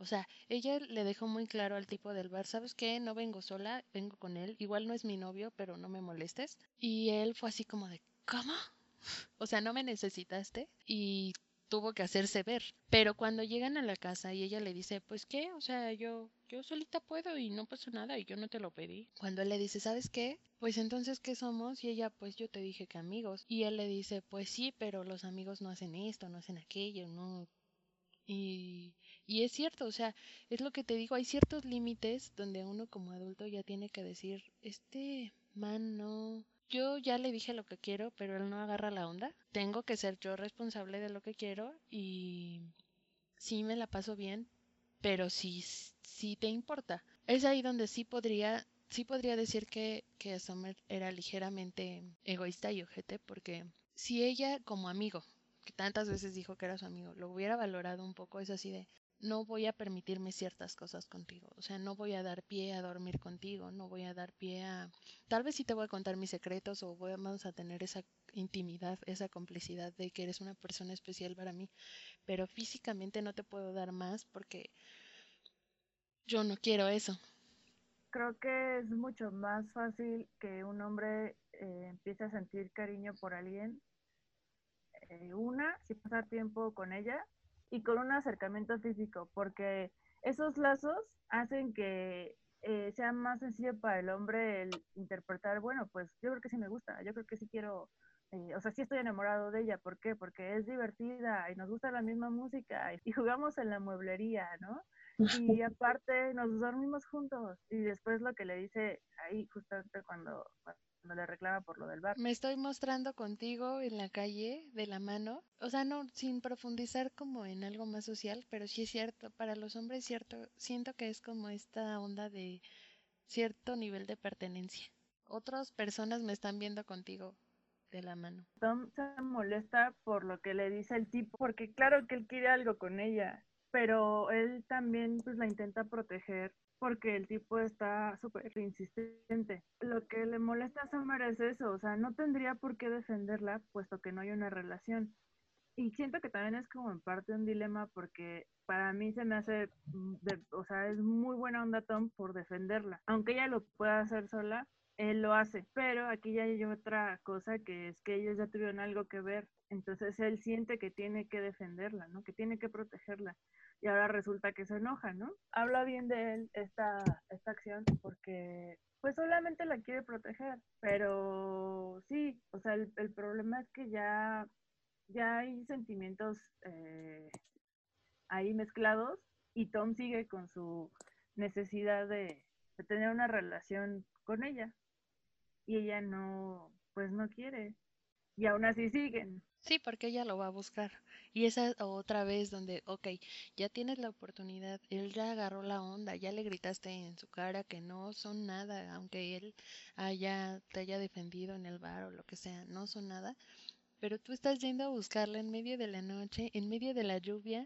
O sea, ella le dejó muy claro al tipo del bar, ¿sabes qué? No vengo sola, vengo con él. Igual no es mi novio, pero no me molestes. Y él fue así como de, ¿cómo? <laughs> O sea, no me necesitaste. Y tuvo que hacerse ver. Pero cuando llegan a la casa y ella le dice, pues qué, o sea, yo, yo solita puedo y no pasa nada y yo no te lo pedí. Cuando él le dice, ¿sabes qué? Pues entonces, ¿qué somos? Y ella, pues yo te dije que amigos. Y él le dice, pues sí, pero los amigos no hacen esto, no hacen aquello, no. Y, y es cierto, o sea, es lo que te digo, hay ciertos límites donde uno como adulto ya tiene que decir, este man no, yo ya le dije lo que quiero, pero él no agarra la onda. Tengo que ser yo responsable de lo que quiero y sí me la paso bien, pero sí, sí te importa. Es ahí donde sí podría, sí podría decir que, que era ligeramente egoísta y ojete, porque si ella como amigo, que tantas veces dijo que era su amigo, lo hubiera valorado un poco, es así de, no voy a permitirme ciertas cosas contigo. O sea, no voy a dar pie a dormir contigo, no voy a dar pie a... Tal vez sí te voy a contar mis secretos o vamos a tener esa intimidad, esa complicidad de que eres una persona especial para mí, pero físicamente no te puedo dar más porque yo no quiero eso. Creo que es mucho más fácil que un hombre eh, empiece a sentir cariño por alguien. Eh, una, si pasa tiempo con ella, y con un acercamiento físico, porque esos lazos hacen que eh, sea más sencillo para el hombre el interpretar, bueno, pues yo creo que sí me gusta, yo creo que sí quiero, eh, o sea, sí estoy enamorado de ella, ¿por qué? Porque es divertida y nos gusta la misma música y jugamos en la mueblería, ¿no? Y <laughs> aparte nos dormimos juntos y después lo que le dice ahí justamente cuando, no le reclama por lo del bar. Me estoy mostrando contigo en la calle de la mano, o sea, no sin profundizar como en algo más social, pero sí es cierto, para los hombres cierto, siento que es como esta onda de cierto nivel de pertenencia. Otras personas me están viendo contigo de la mano. Tom se molesta por lo que le dice el tipo, porque claro que él quiere algo con ella, pero él también pues la intenta proteger porque el tipo está súper insistente. Lo que le molesta a Summer es eso, o sea, no tendría por qué defenderla puesto que no hay una relación. Y siento que también es como en parte un dilema porque para mí se me hace, o sea, es muy buena onda Tom por defenderla. Aunque ella lo pueda hacer sola, él lo hace. Pero aquí ya hay otra cosa que es que ellos ya tuvieron algo que ver. Entonces él siente que tiene que defenderla, ¿no? Que tiene que protegerla y ahora resulta que se enoja, ¿no? Habla bien de él esta, esta acción porque pues solamente la quiere proteger, pero sí, o sea, el, problema es que ya, ya hay sentimientos eh, ahí mezclados y Tom sigue con su necesidad de, de tener una relación con ella y ella no, pues no quiere y aún así siguen. Sí, porque ella lo va a buscar. Y esa otra vez donde, ok, ya tienes la oportunidad, él ya agarró la onda, ya le gritaste en su cara que no son nada, aunque él haya, te haya defendido en el bar o lo que sea, no son nada. Pero tú estás yendo a buscarla en medio de la noche, en medio de la lluvia,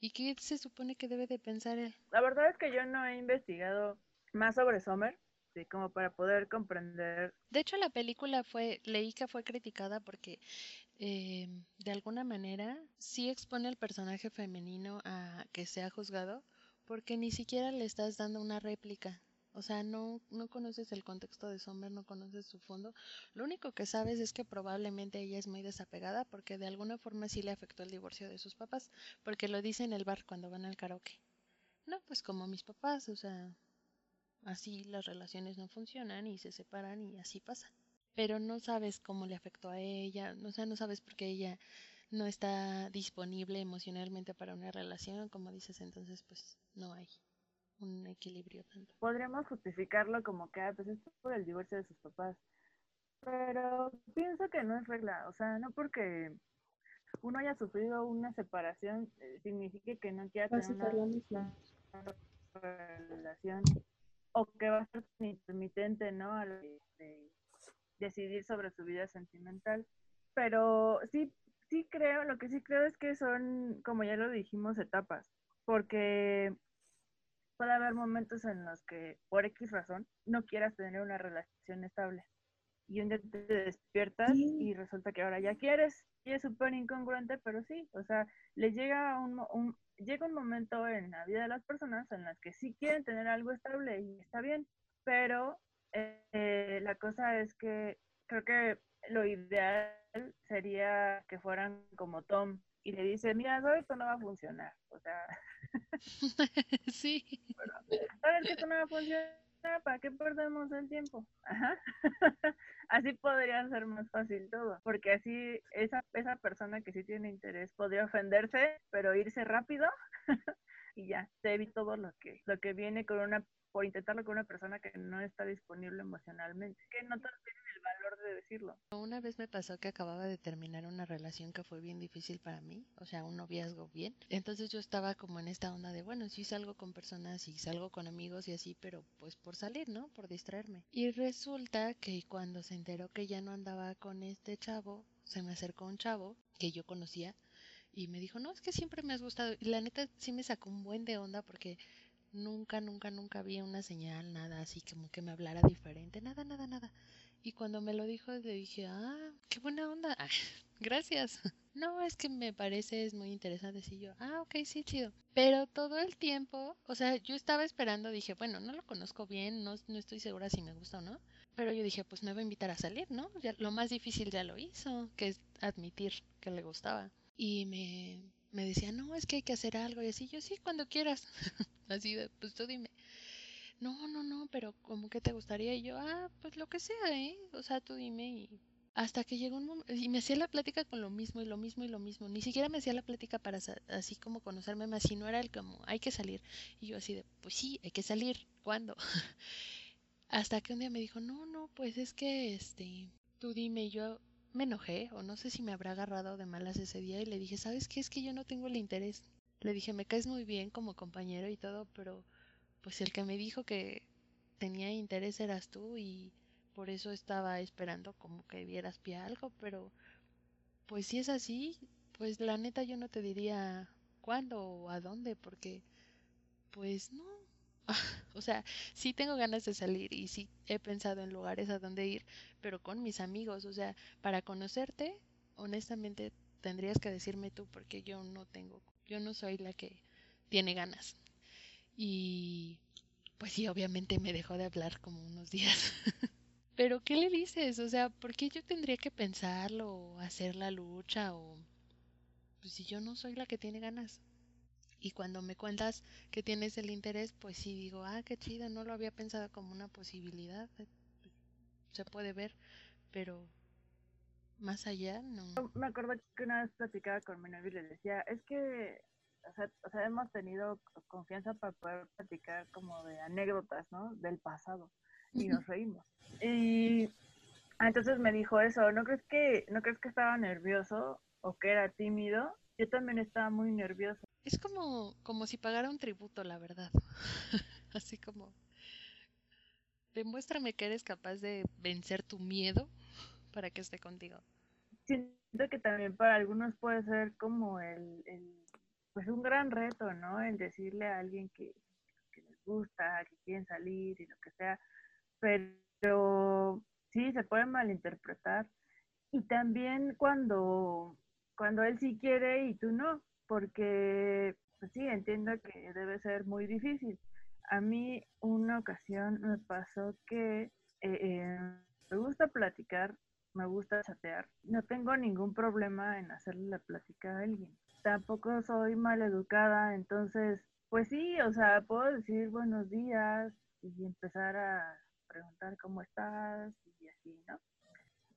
¿y qué se supone que debe de pensar él? La verdad es que yo no he investigado más sobre Sommer como para poder comprender. De hecho, la película fue, leí que fue criticada porque eh, de alguna manera sí expone al personaje femenino a que sea juzgado porque ni siquiera le estás dando una réplica. O sea, no, no conoces el contexto de Sommer, no conoces su fondo. Lo único que sabes es que probablemente ella es muy desapegada porque de alguna forma sí le afectó el divorcio de sus papás, porque lo dice en el bar cuando van al karaoke. No, pues como mis papás, o sea, así las relaciones no funcionan y se separan y así pasa pero no sabes cómo le afectó a ella, o sea, no sabes por qué ella no está disponible emocionalmente para una relación, como dices, entonces pues no hay un equilibrio tanto. Podríamos justificarlo como que, ah, pues es por el divorcio de sus papás, pero pienso que no es regla, o sea, no porque uno haya sufrido una separación eh, significa que no quiera tener una, relación o que va a ser intermitente, ¿no? A decidir sobre su vida sentimental. Pero sí, sí creo, lo que sí creo es que son, como ya lo dijimos, etapas, porque puede haber momentos en los que por X razón no quieras tener una relación estable. Y un día te despiertas y resulta que ahora ya quieres. Y es súper incongruente, pero sí, o sea, les llega un, un, llega un momento en la vida de las personas en las que sí quieren tener algo estable y está bien, pero eh, la cosa es que creo que lo ideal sería que fueran como Tom y le dice, mira, sabes esto no va a funcionar. O sea, <laughs> sí. <laughs> sabes que esto no va a funcionar, ¿para qué perdemos el tiempo? <laughs> así podría ser más fácil todo, porque así esa, esa persona que sí tiene interés podría ofenderse, pero irse rápido <laughs> y ya, se evita todo lo que, lo que viene con una por intentarlo con una persona que no está disponible emocionalmente, que no el valor de decirlo. Una vez me pasó que acababa de terminar una relación que fue bien difícil para mí, o sea, un noviazgo bien. Entonces yo estaba como en esta onda de, bueno, sí salgo con personas y salgo con amigos y así, pero pues por salir, ¿no? Por distraerme. Y resulta que cuando se enteró que ya no andaba con este chavo, se me acercó un chavo que yo conocía y me dijo, no, es que siempre me has gustado. Y la neta sí me sacó un buen de onda porque Nunca, nunca, nunca vi una señal, nada así como que me hablara diferente, nada, nada, nada. Y cuando me lo dijo, le dije, ah, qué buena onda, <laughs> gracias. <laughs> No, es que me parece, es muy interesante. Y yo, ah, ok, sí, chido. Pero todo el tiempo, o sea, yo estaba esperando, dije, bueno, no lo conozco bien, no, no estoy segura si me gusta o no. Pero yo dije, pues me va a invitar a salir, ¿no? Ya, lo más difícil ya lo hizo, que es admitir que le gustaba. Y me, me decía, no, es que hay que hacer algo y así, yo sí, cuando quieras. <laughs> así de, pues tú dime. No, no, no, pero como que te gustaría y yo, ah, pues lo que sea, ¿eh? O sea, tú dime y hasta que llegó un momento y me hacía la plática con lo mismo y lo mismo y lo mismo. Ni siquiera me hacía la plática para así como conocerme más, sino era el como, hay que salir. Y yo así de, pues sí, hay que salir. ¿Cuándo? <laughs> hasta que un día me dijo, no, no, pues es que, este, tú dime, y yo, me enojé o no sé si me habrá agarrado de malas ese día y le dije, ¿sabes qué? Es que yo no tengo el interés. Le dije, me caes muy bien como compañero y todo, pero pues el que me dijo que tenía interés eras tú y por eso estaba esperando como que vieras pie algo, pero pues si es así, pues la neta yo no te diría cuándo o a dónde, porque pues no, <laughs> o sea, sí tengo ganas de salir y sí he pensado en lugares a donde ir, pero con mis amigos, o sea, para conocerte, honestamente tendrías que decirme tú porque yo no tengo, yo no soy la que tiene ganas. Y pues sí, obviamente me dejó de hablar como unos días. <laughs> pero ¿qué le dices? O sea, ¿por qué yo tendría que pensarlo o hacer la lucha o pues si yo no soy la que tiene ganas? Y cuando me cuentas que tienes el interés, pues sí digo, ah, qué chido, no lo había pensado como una posibilidad. Se puede ver, pero más allá no. Me acuerdo que una vez platicaba con mi novio y le decía, es que, o sea, o sea, hemos tenido confianza para poder platicar como de anécdotas, ¿no? Del pasado. Y nos reímos. Y entonces me dijo eso, ¿no crees que, no crees que estaba nervioso o que era tímido? Yo también estaba muy nervioso. Es como, como si pagara un tributo, la verdad. <laughs> Así como, demuéstrame que eres capaz de vencer tu miedo para que esté contigo. Siento que también para algunos puede ser como el, pues un gran reto, ¿no? El decirle a alguien que, les gusta, que quieren salir y lo que sea, pero sí, se puede malinterpretar. Y también cuando, cuando él sí quiere y tú no, porque pues sí, entiendo que debe ser muy difícil. A mí una ocasión me pasó que eh, eh, me gusta platicar, me gusta chatear. No tengo ningún problema en hacerle la plática a alguien. Tampoco soy mal educada, entonces, pues sí, o sea, puedo decir buenos días y empezar a preguntar cómo estás y así, ¿no?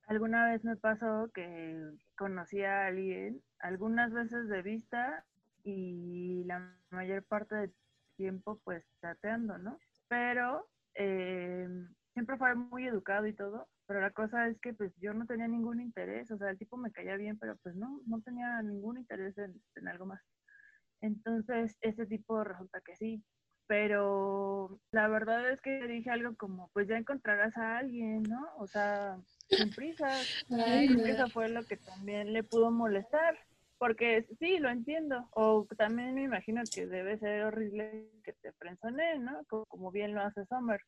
Alguna vez me pasó que conocí a alguien, algunas veces de vista y la mayor parte del tiempo pues chateando, ¿no? Pero eh, siempre fue muy educado y todo, pero la cosa es que pues yo no tenía ningún interés, o sea, el tipo me caía bien, pero pues no, no tenía ningún interés en, en algo más. Entonces, ese tipo resulta que sí, pero la verdad es que dije algo como, pues ya encontrarás a alguien, ¿no? O sea, sin prisa. eso fue lo que también le pudo molestar. porque sí, lo entiendo. O también me imagino que debe ser horrible que te frenzone, ¿no? Como, como, bien lo hace Summer.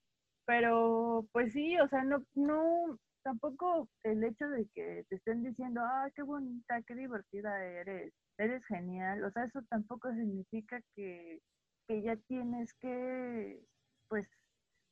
Pero, pues sí, o sea, no, no, tampoco el hecho de que te estén diciendo, ah, qué bonita, qué divertida eres, eres genial, o sea, eso tampoco significa que, que ya tienes que, pues,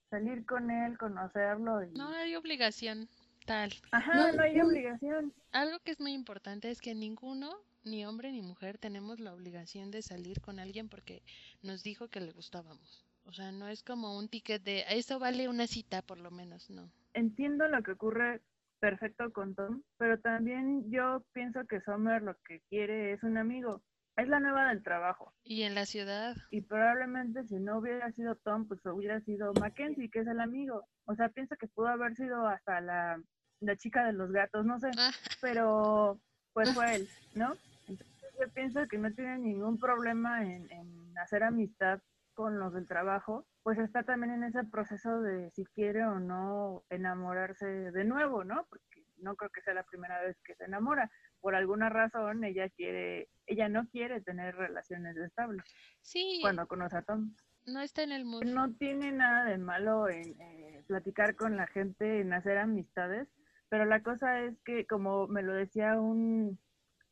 salir con él, conocerlo. Y... No hay obligación tal. Ajá, no, hay obligación. Algo que es muy importante es que ninguno, ni hombre ni mujer, tenemos la obligación de salir con alguien porque nos dijo que le gustábamos. O sea, no es como un ticket de eso vale una cita por lo menos, no. Entiendo lo que ocurre perfecto con Tom, pero también yo pienso que Summer lo que quiere es un amigo. Es la nueva del trabajo. Y en la ciudad. Y probablemente si no hubiera sido Tom, pues hubiera sido Mackenzie, que es el amigo. O sea, pienso que pudo haber sido hasta la, la chica de los gatos, no sé. Ah. Pero pues fue él, <laughs> ¿no? Entonces yo pienso que no tiene ningún problema en, en hacer amistad con los del trabajo, pues está también en ese proceso de si quiere o no enamorarse de nuevo, ¿no? Porque no creo que sea la primera vez que se enamora. Por alguna razón ella quiere, ella no quiere tener relaciones estables. Sí. Cuando conoce a Tom. No está en el mundo. No tiene nada de malo en eh, platicar con la gente, en hacer amistades, pero la cosa es que, como me lo decía un,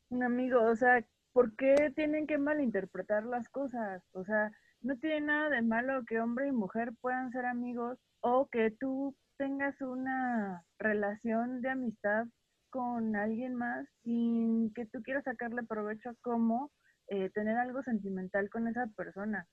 un amigo, o sea, ¿por qué tienen que malinterpretar las cosas? O sea, no tiene nada de malo que hombre y mujer puedan ser amigos o que tú tengas una relación de amistad con alguien más sin que tú quieras sacarle provecho como eh, tener algo sentimental con esa persona.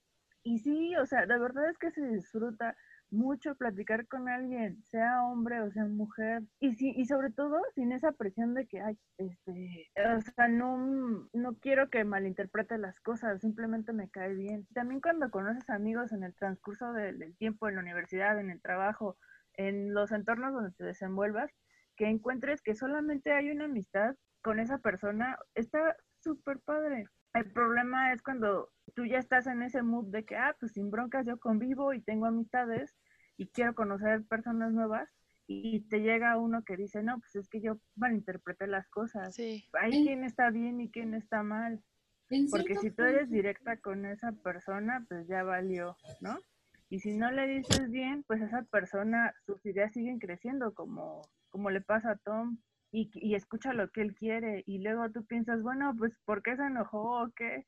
Y sí, o sea, de verdad es que se disfruta mucho platicar con alguien, sea hombre o sea mujer, y si, y sobre todo sin esa presión de que, ay, este, o sea, no, no quiero que malinterprete las cosas, simplemente me cae bien. También cuando conoces amigos en el transcurso del, tiempo, en la universidad, en el trabajo, en los entornos donde te desenvuelvas, que encuentres que solamente hay una amistad con esa persona, está súper padre. El problema es cuando tú ya estás en ese mood de que, ah, pues sin broncas yo convivo y tengo amistades y quiero conocer personas nuevas y te llega uno que dice, no, pues es que yo malinterpreté las cosas. Sí. Hay quien está bien y quien está mal. Porque si tú eres directa con esa persona, pues ya valió, ¿no? Y si no le dices bien, pues esa persona, sus ideas siguen creciendo, como, como le pasa a Tom y, escucha lo que él quiere y luego tú piensas, bueno, pues ¿por qué se enojó o qué?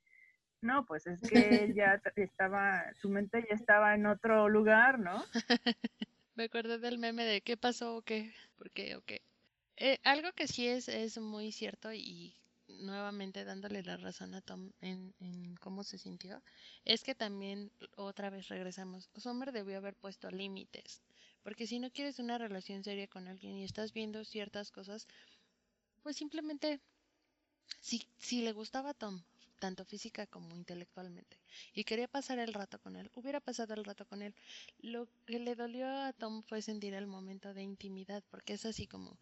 No, pues es que ya estaba, su mente ya estaba en otro lugar, ¿no? <laughs> Me acuerdo del meme de qué pasó o qué, por qué o qué. Eh, algo que sí es, es muy cierto y nuevamente dándole la razón a Tom en, en, cómo se sintió, es que también otra vez regresamos. Sommer debió haber puesto límites. Porque si no quieres una relación seria con alguien y estás viendo ciertas cosas, pues simplemente, si, si le gustaba a Tom, tanto física como intelectualmente, y quería pasar el rato con él, hubiera pasado el rato con él. Lo que le dolió a Tom fue sentir el momento de intimidad, porque es así como,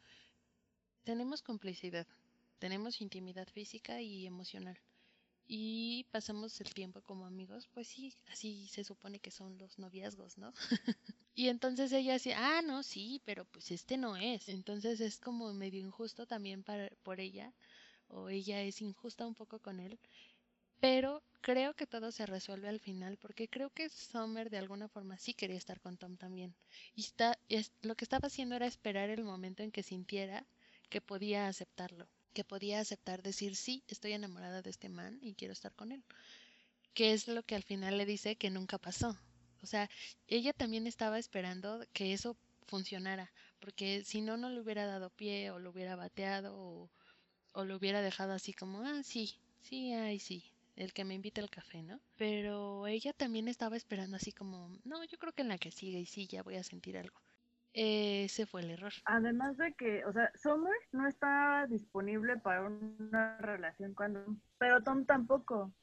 tenemos complicidad, tenemos intimidad física y emocional. Y pasamos el tiempo como amigos, pues sí, así se supone que son los noviazgos, ¿no? <laughs> Y entonces ella decía, ah, no, sí, pero pues este no es. Entonces es como medio injusto también para, por ella, o ella es injusta un poco con él. Pero creo que todo se resuelve al final, porque creo que Summer de alguna forma sí quería estar con Tom también. Y está, es, lo que estaba haciendo era esperar el momento en que sintiera que podía aceptarlo, que podía aceptar decir, sí, estoy enamorada de este man y quiero estar con él. Que es lo que al final le dice que nunca pasó. O sea, ella también estaba esperando que eso funcionara, porque si no, no le hubiera dado pie o lo hubiera bateado o, o lo hubiera dejado así como, ah, sí, sí, ay, sí, el que me invite al café, ¿no? Pero ella también estaba esperando así como, no, yo creo que en la que sigue y sí, ya voy a sentir algo. Ese fue el error. Además de que, o sea, Summer no está disponible para una relación cuando, pero Tom tampoco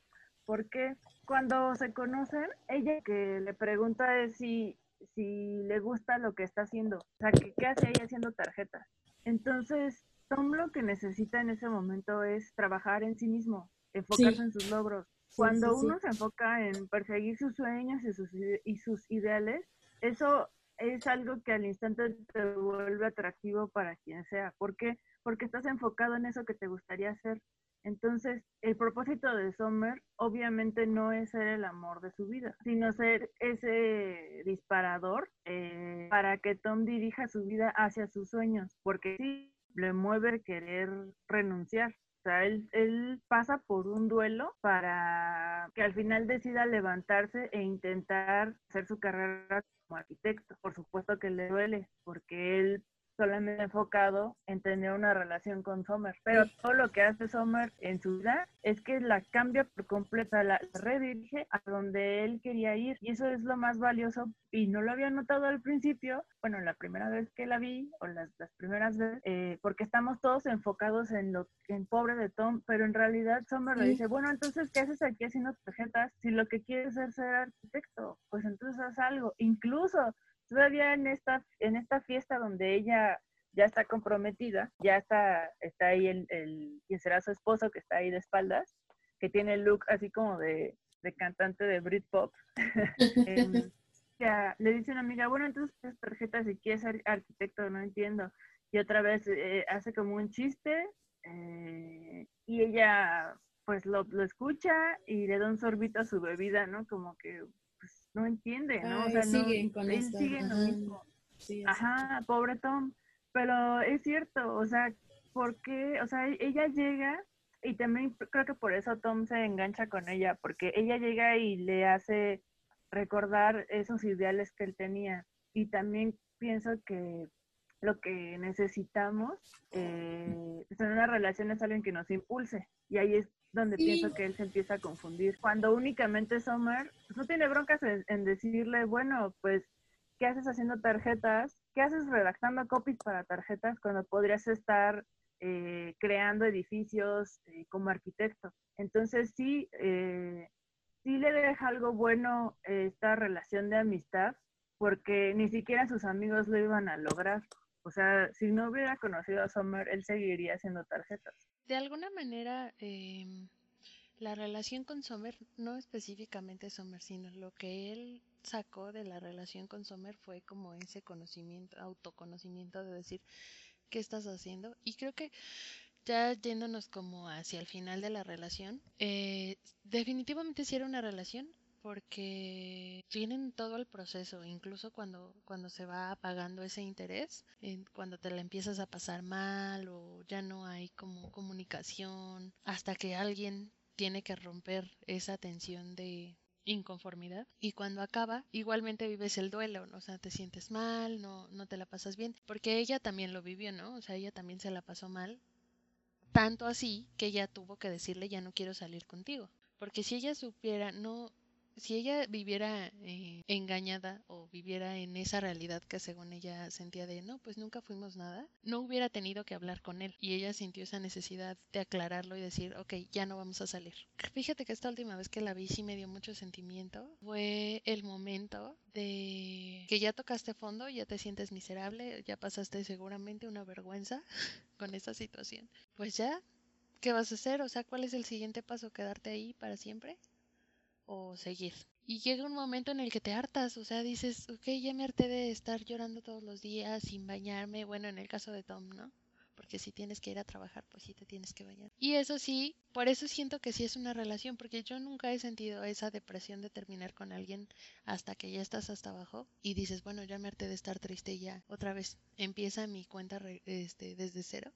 porque cuando se conocen, ella que le pregunta es si, si le gusta lo que está haciendo, o sea, que, qué hace ella haciendo tarjetas. Entonces, Tom lo que necesita en ese momento es trabajar en sí mismo, enfocarse en sus logros. Cuando uno se enfoca en perseguir sus sueños y sus, y sus ideales, eso es algo que al instante te vuelve atractivo para quien sea. ¿Por qué? Porque estás enfocado en eso que te gustaría hacer Entonces, el propósito de Summer obviamente no es ser el amor de su vida, sino ser ese disparador eh, para que Tom dirija su vida hacia sus sueños, porque sí le mueve querer renunciar. O sea, él, él, pasa por un duelo para que al final decida levantarse e intentar hacer su carrera como arquitecto. Por supuesto que le duele, porque él solamente enfocado en tener una relación con Sommer. Pero todo lo que hace Sommer en su vida es que la cambia por completa, la redirige a donde él quería ir. Y eso es lo más valioso. Y no lo había notado al principio, bueno, la primera vez que la vi, o las, las primeras veces, eh, porque estamos todos enfocados en lo en pobre de Tom, pero en realidad Sommer le dice, bueno, entonces, ¿qué haces aquí haciendo tarjetas? Si lo que quieres es ser arquitecto, pues entonces haz algo. Incluso todavía en esta, en esta fiesta donde ella ya está comprometida, ya está, está ahí el, quien será su esposo que está ahí de espaldas, que tiene el look así como de, de cantante de Britpop. <laughs> eh, le dice una amiga, bueno, entonces ¿qué tarjeta si quieres ser arquitecto? No entiendo. Y otra vez eh, hace como un chiste eh, y ella pues lo, lo, escucha y le da un sorbito a su bebida, ¿no? Como que no entiende, ¿no? Ay, o sea, siguen no, con él esto. sigue lo mismo. Sí, Ajá, pobre Tom. Pero es cierto, o sea, porque, o sea, ella llega y también creo que por eso Tom se engancha con ella, porque ella llega y le hace recordar esos ideales que él tenía. Y también pienso que lo que necesitamos eh, en una relación es alguien que nos impulse. Y ahí es donde Sí. pienso que él se empieza a confundir. Cuando únicamente Summer pues, no tiene broncas en, en decirle, bueno, pues, ¿qué haces haciendo tarjetas? ¿Qué haces redactando copies para tarjetas cuando podrías estar eh, creando edificios eh, como arquitecto? Entonces sí, eh, sí le deja algo bueno eh, esta relación de amistad, porque ni siquiera sus amigos lo iban a lograr. O sea, si no hubiera conocido a Summer, él seguiría haciendo tarjetas. De alguna manera, em, la relación con Sommer, no específicamente Sommer, sino lo que él sacó de la relación con Sommer fue como ese conocimiento, autoconocimiento de decir qué estás haciendo. Y creo que ya yéndonos como hacia el final de la relación, eh, definitivamente sí era una relación porque tienen todo el proceso, incluso cuando, cuando se va apagando ese interés, cuando te la empiezas a pasar mal o ya no hay como comunicación, hasta que alguien tiene que romper esa tensión de inconformidad y cuando acaba igualmente vives el duelo, ¿no? o sea, te sientes mal, no, no te la pasas bien, porque ella también lo vivió, ¿no? O sea, ella también se la pasó mal, tanto así que ella tuvo que decirle ya no quiero salir contigo, porque si ella supiera, no, si ella viviera eh, engañada o viviera en esa realidad que según ella sentía de no, pues nunca fuimos nada, no hubiera tenido que hablar con él y ella sintió esa necesidad de aclararlo y decir, ok, ya no vamos a salir. Fíjate que esta última vez que la vi sí me dio mucho sentimiento, fue el momento de que ya tocaste fondo, ya te sientes miserable, ya pasaste seguramente una vergüenza <laughs> con esta situación. Pues ya, ¿qué vas a hacer? O sea, ¿cuál es el siguiente paso? ¿Quedarte ahí para siempre? O seguir. Y llega un momento en el que te hartas, o sea, dices, ok, ya me harté de estar llorando todos los días sin bañarme, bueno, en el caso de Tom, ¿no? Porque si tienes que ir a trabajar, pues sí te tienes que bañar. Y eso sí, por eso siento que sí es una relación, porque yo nunca he sentido esa depresión de terminar con alguien hasta que ya estás hasta abajo y dices, bueno, ya me harté de estar triste ya, otra vez, empieza mi cuenta re- este, desde cero.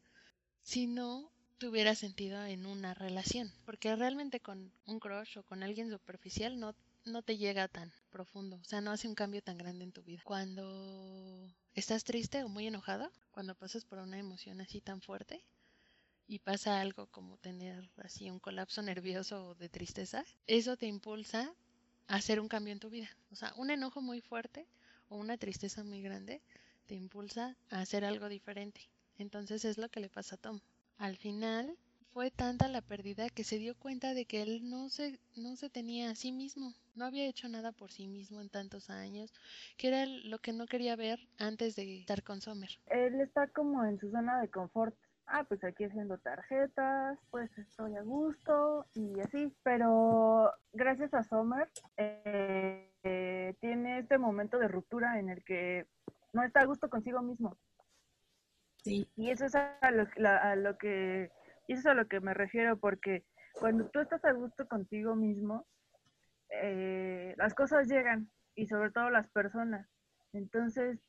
Si no, tuviera sentido en una relación, porque realmente con un crush o con alguien superficial no, no te llega tan profundo, o sea, no hace un cambio tan grande en tu vida. Cuando estás triste o muy enojado, cuando pasas por una emoción así tan fuerte y pasa algo como tener así un colapso nervioso o de tristeza, eso te impulsa a hacer un cambio en tu vida. O sea, un enojo muy fuerte o una tristeza muy grande te impulsa a hacer algo diferente. Entonces es lo que le pasa a Tom. Al final fue tanta la pérdida que se dio cuenta de que él no se, no se tenía a sí mismo, no había hecho nada por sí mismo en tantos años, que era lo que no quería ver antes de estar con Sommer. Él está como en su zona de confort. Ah, pues aquí haciendo tarjetas, pues estoy a gusto y así. Pero gracias a Sommer, eh, tiene este momento de ruptura en el que no está a gusto consigo mismo. Y eso es a lo, a lo que eso es a lo que me refiero, porque cuando tú estás a gusto contigo mismo, eh, las cosas llegan y sobre todo las personas. Entonces,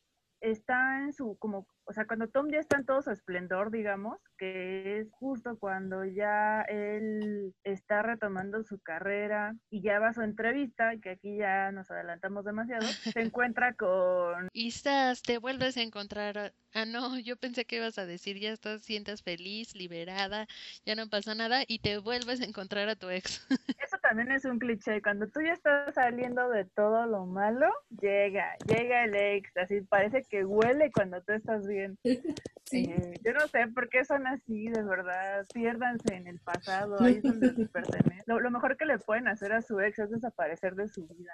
está en su, como, o sea, cuando Tom ya está en todo su esplendor, digamos, que es justo cuando ya él está retomando su carrera y ya va a su entrevista, que aquí ya nos adelantamos demasiado, <laughs> se encuentra con... Y estás, te vuelves a encontrar... Ah, no, yo pensé que ibas a decir, ya estás, sientes feliz, liberada, ya no pasa nada y te vuelves a encontrar a tu ex. <laughs> Eso también es un cliché, cuando tú ya estás saliendo de todo lo malo, llega, llega el ex, así parece que huele cuando tú estás bien. <laughs> Sí. Eh, yo no sé por qué son así, de verdad. Piérdanse en el pasado, ahí es donde se <laughs> pertenece. Lo, lo mejor que le pueden hacer a su ex es desaparecer de su vida.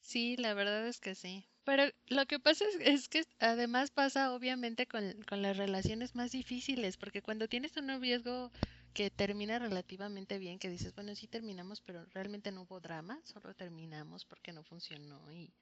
Sí, la verdad es que sí. Pero lo que pasa es, es que además pasa obviamente con, con las relaciones más difíciles, porque cuando tienes un noviazgo que termina relativamente bien, que dices, bueno, sí terminamos, pero realmente no hubo drama, solo terminamos porque no funcionó y,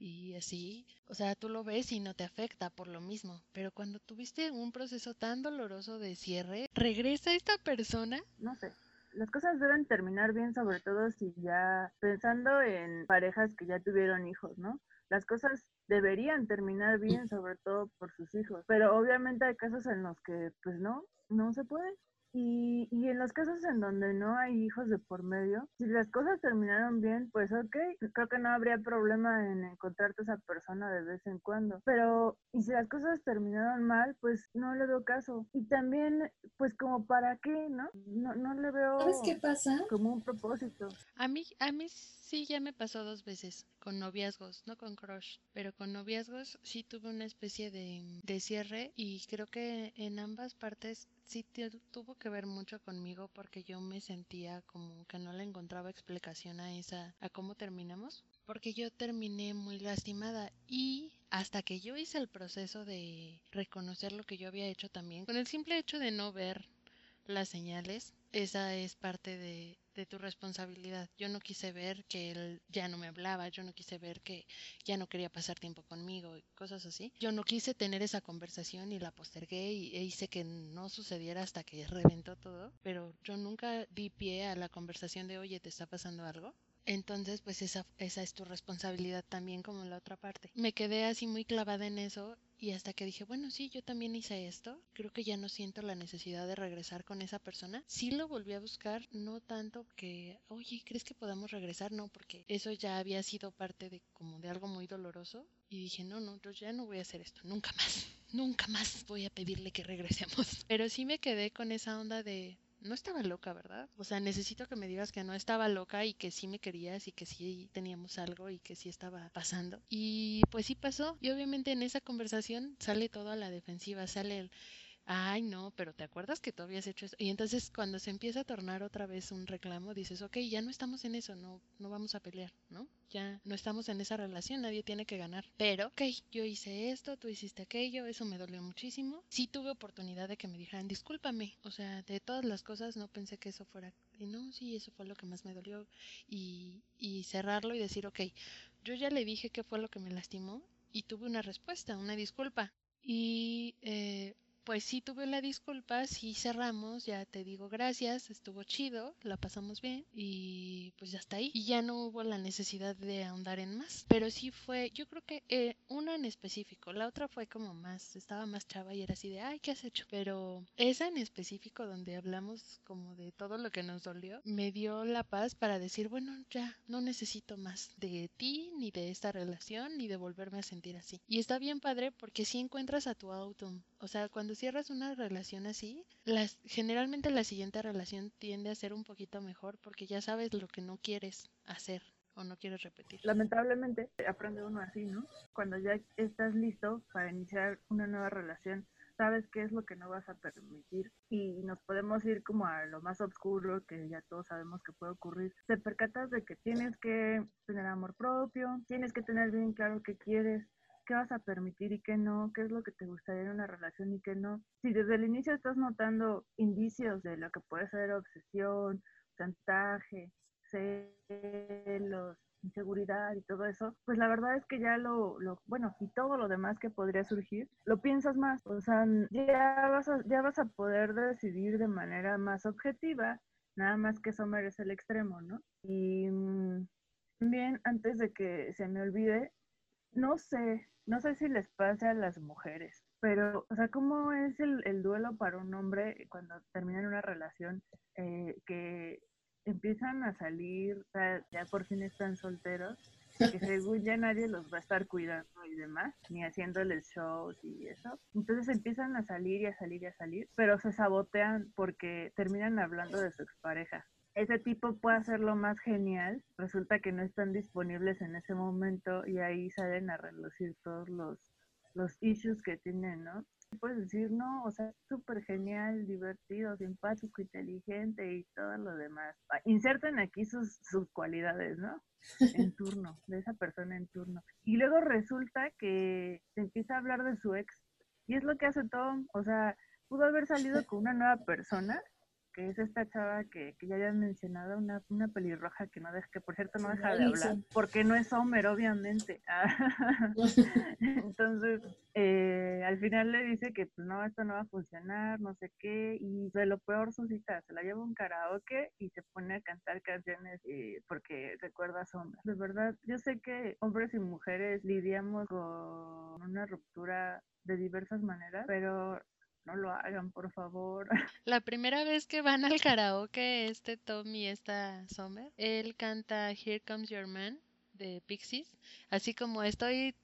y así, o sea, tú lo ves y no te afecta por lo mismo, pero cuando tuviste un proceso tan doloroso de cierre, regresa esta persona. No sé. Las cosas deben terminar bien, sobre todo si ya pensando en parejas que ya tuvieron hijos, ¿no? Las cosas deberían terminar bien, sobre todo por sus hijos, pero obviamente hay casos en los que, pues no, no se puede. Y, y en los casos en donde no hay hijos de por medio, si las cosas terminaron bien, pues ok, creo que no habría problema en encontrarte a esa persona de vez en cuando. Pero, y si las cosas terminaron mal, pues no le veo caso. Y también, pues como para qué, ¿no? No, no le veo ¿Sabes qué pasa? como un propósito. A mí, a mí sí ya me pasó dos veces con noviazgos, no con crush, pero con noviazgos sí tuve una especie de, de cierre y creo que en ambas partes sí tuvo que ver mucho conmigo porque yo me sentía como que no le encontraba explicación a esa, a cómo terminamos, porque yo terminé muy lastimada y hasta que yo hice el proceso de reconocer lo que yo había hecho también, con el simple hecho de no ver las señales, esa es parte de, de tu responsabilidad. Yo no quise ver que él ya no me hablaba, yo no quise ver que ya no quería pasar tiempo conmigo y cosas así. Yo no quise tener esa conversación y la postergué y e hice que no sucediera hasta que reventó todo, pero yo nunca di pie a la conversación de, oye, ¿te está pasando algo? Entonces, pues esa, esa es tu responsabilidad también como la otra parte. Me quedé así muy clavada en eso y hasta que dije, bueno, sí, yo también hice esto, creo que ya no siento la necesidad de regresar con esa persona. Sí lo volví a buscar, no tanto que, oye, ¿crees que podamos regresar? No, porque eso ya había sido parte de como de algo muy doloroso. Y dije, no, no, yo ya no voy a hacer esto, nunca más, <laughs> nunca más voy a pedirle que regresemos. <laughs> Pero sí me quedé con esa onda de, no estaba loca, ¿verdad? O sea, necesito que me digas que no estaba loca y que sí me querías y que sí teníamos algo y que sí estaba pasando. Y pues sí pasó. Y obviamente en esa conversación sale todo a la defensiva, sale el, ay no, pero ¿te acuerdas que tú habías hecho esto? Y entonces cuando se empieza a tornar otra vez un reclamo, dices, ok, ya no estamos en eso, no, no vamos a pelear, ¿no? Ya no estamos en esa relación, nadie tiene que ganar. Pero, ok, yo hice esto, tú hiciste aquello, eso me dolió muchísimo. Sí tuve oportunidad de que me dijeran, discúlpame, o sea, de todas las cosas no pensé que eso fuera... Y no, sí, eso fue lo que más me dolió. Y, y cerrarlo y decir, ok, yo ya le dije qué fue lo que me lastimó y tuve una respuesta, una disculpa. Y eh, pues sí tuve la disculpa, sí cerramos, ya te digo gracias, estuvo chido, la pasamos bien y pues ya está ahí. Y ya no hubo la necesidad de ahondar en más. Pero sí fue, yo creo que eh, una en específico, la otra fue como más, estaba más chava y era así de, ay, ¿qué has hecho? Pero esa en específico donde hablamos como de todo lo que nos dolió, me dio la paz para decir, bueno, ya no necesito más de ti, ni de esta relación, ni de volverme a sentir así. Y está bien padre porque si encuentras a tu autumn, o sea, cuando cierras una relación así, generalmente la siguiente relación tiende a ser un poquito mejor porque ya sabes lo que no quieres hacer o no quieres repetir. Lamentablemente aprende uno así, ¿no? Cuando ya estás listo para iniciar una nueva relación, sabes qué es lo que no vas a permitir y nos podemos ir como a lo más oscuro que ya todos sabemos que puede ocurrir. Te percatas de que tienes que tener amor propio, tienes que tener bien claro qué quieres, qué vas a permitir y qué no, qué es lo que te gustaría en una relación y qué no. Si desde el inicio estás notando indicios de lo que puede ser obsesión, chantaje, celos, inseguridad y todo eso, pues la verdad es que ya lo, lo, bueno, y todo lo demás que podría surgir, lo piensas más, o sea, ya vas a, ya vas a poder decidir de manera más objetiva, nada más que eso merece el extremo, ¿no? Y mm, también, antes de que se me olvide, no sé, no sé si les pasa a las mujeres, pero, o sea, ¿cómo es el, el duelo para un hombre cuando termina una relación eh, que empiezan a salir, ya por fin están solteros, que según ya nadie los va a estar cuidando y demás, ni haciéndoles shows y eso. Entonces empiezan a salir y a salir y a salir, pero se sabotean porque terminan hablando de su expareja. Ese tipo puede hacerlo más genial, resulta que no están disponibles en ese momento y ahí salen a relucir todos los, los issues que tienen, ¿no? puedes decir, no, o sea, súper genial, divertido, simpático, inteligente y todo lo demás. Ah, inserten aquí sus, sus cualidades, ¿no? En turno, de esa persona en turno. Y luego resulta que se empieza a hablar de su ex. Y es lo que hace Tom, o sea, pudo haber salido con una nueva persona que es esta chava que, que ya habían mencionado, una, una pelirroja que no deja, que por cierto no deja de hablar, porque no es Homer, obviamente. <laughs> Entonces, eh, al final le dice que pues, no, esto no va a funcionar, no sé qué, y de lo peor suscita, se la lleva a un karaoke y se pone a cantar canciones eh, porque recuerda a Homer. De verdad, yo sé que hombres y mujeres lidiamos con una ruptura de diversas maneras, pero no lo hagan, por favor. <laughs> La primera vez que van al karaoke, este Tommy y esta Summer, él canta Here Comes Your Man de Pixies, así como estoy,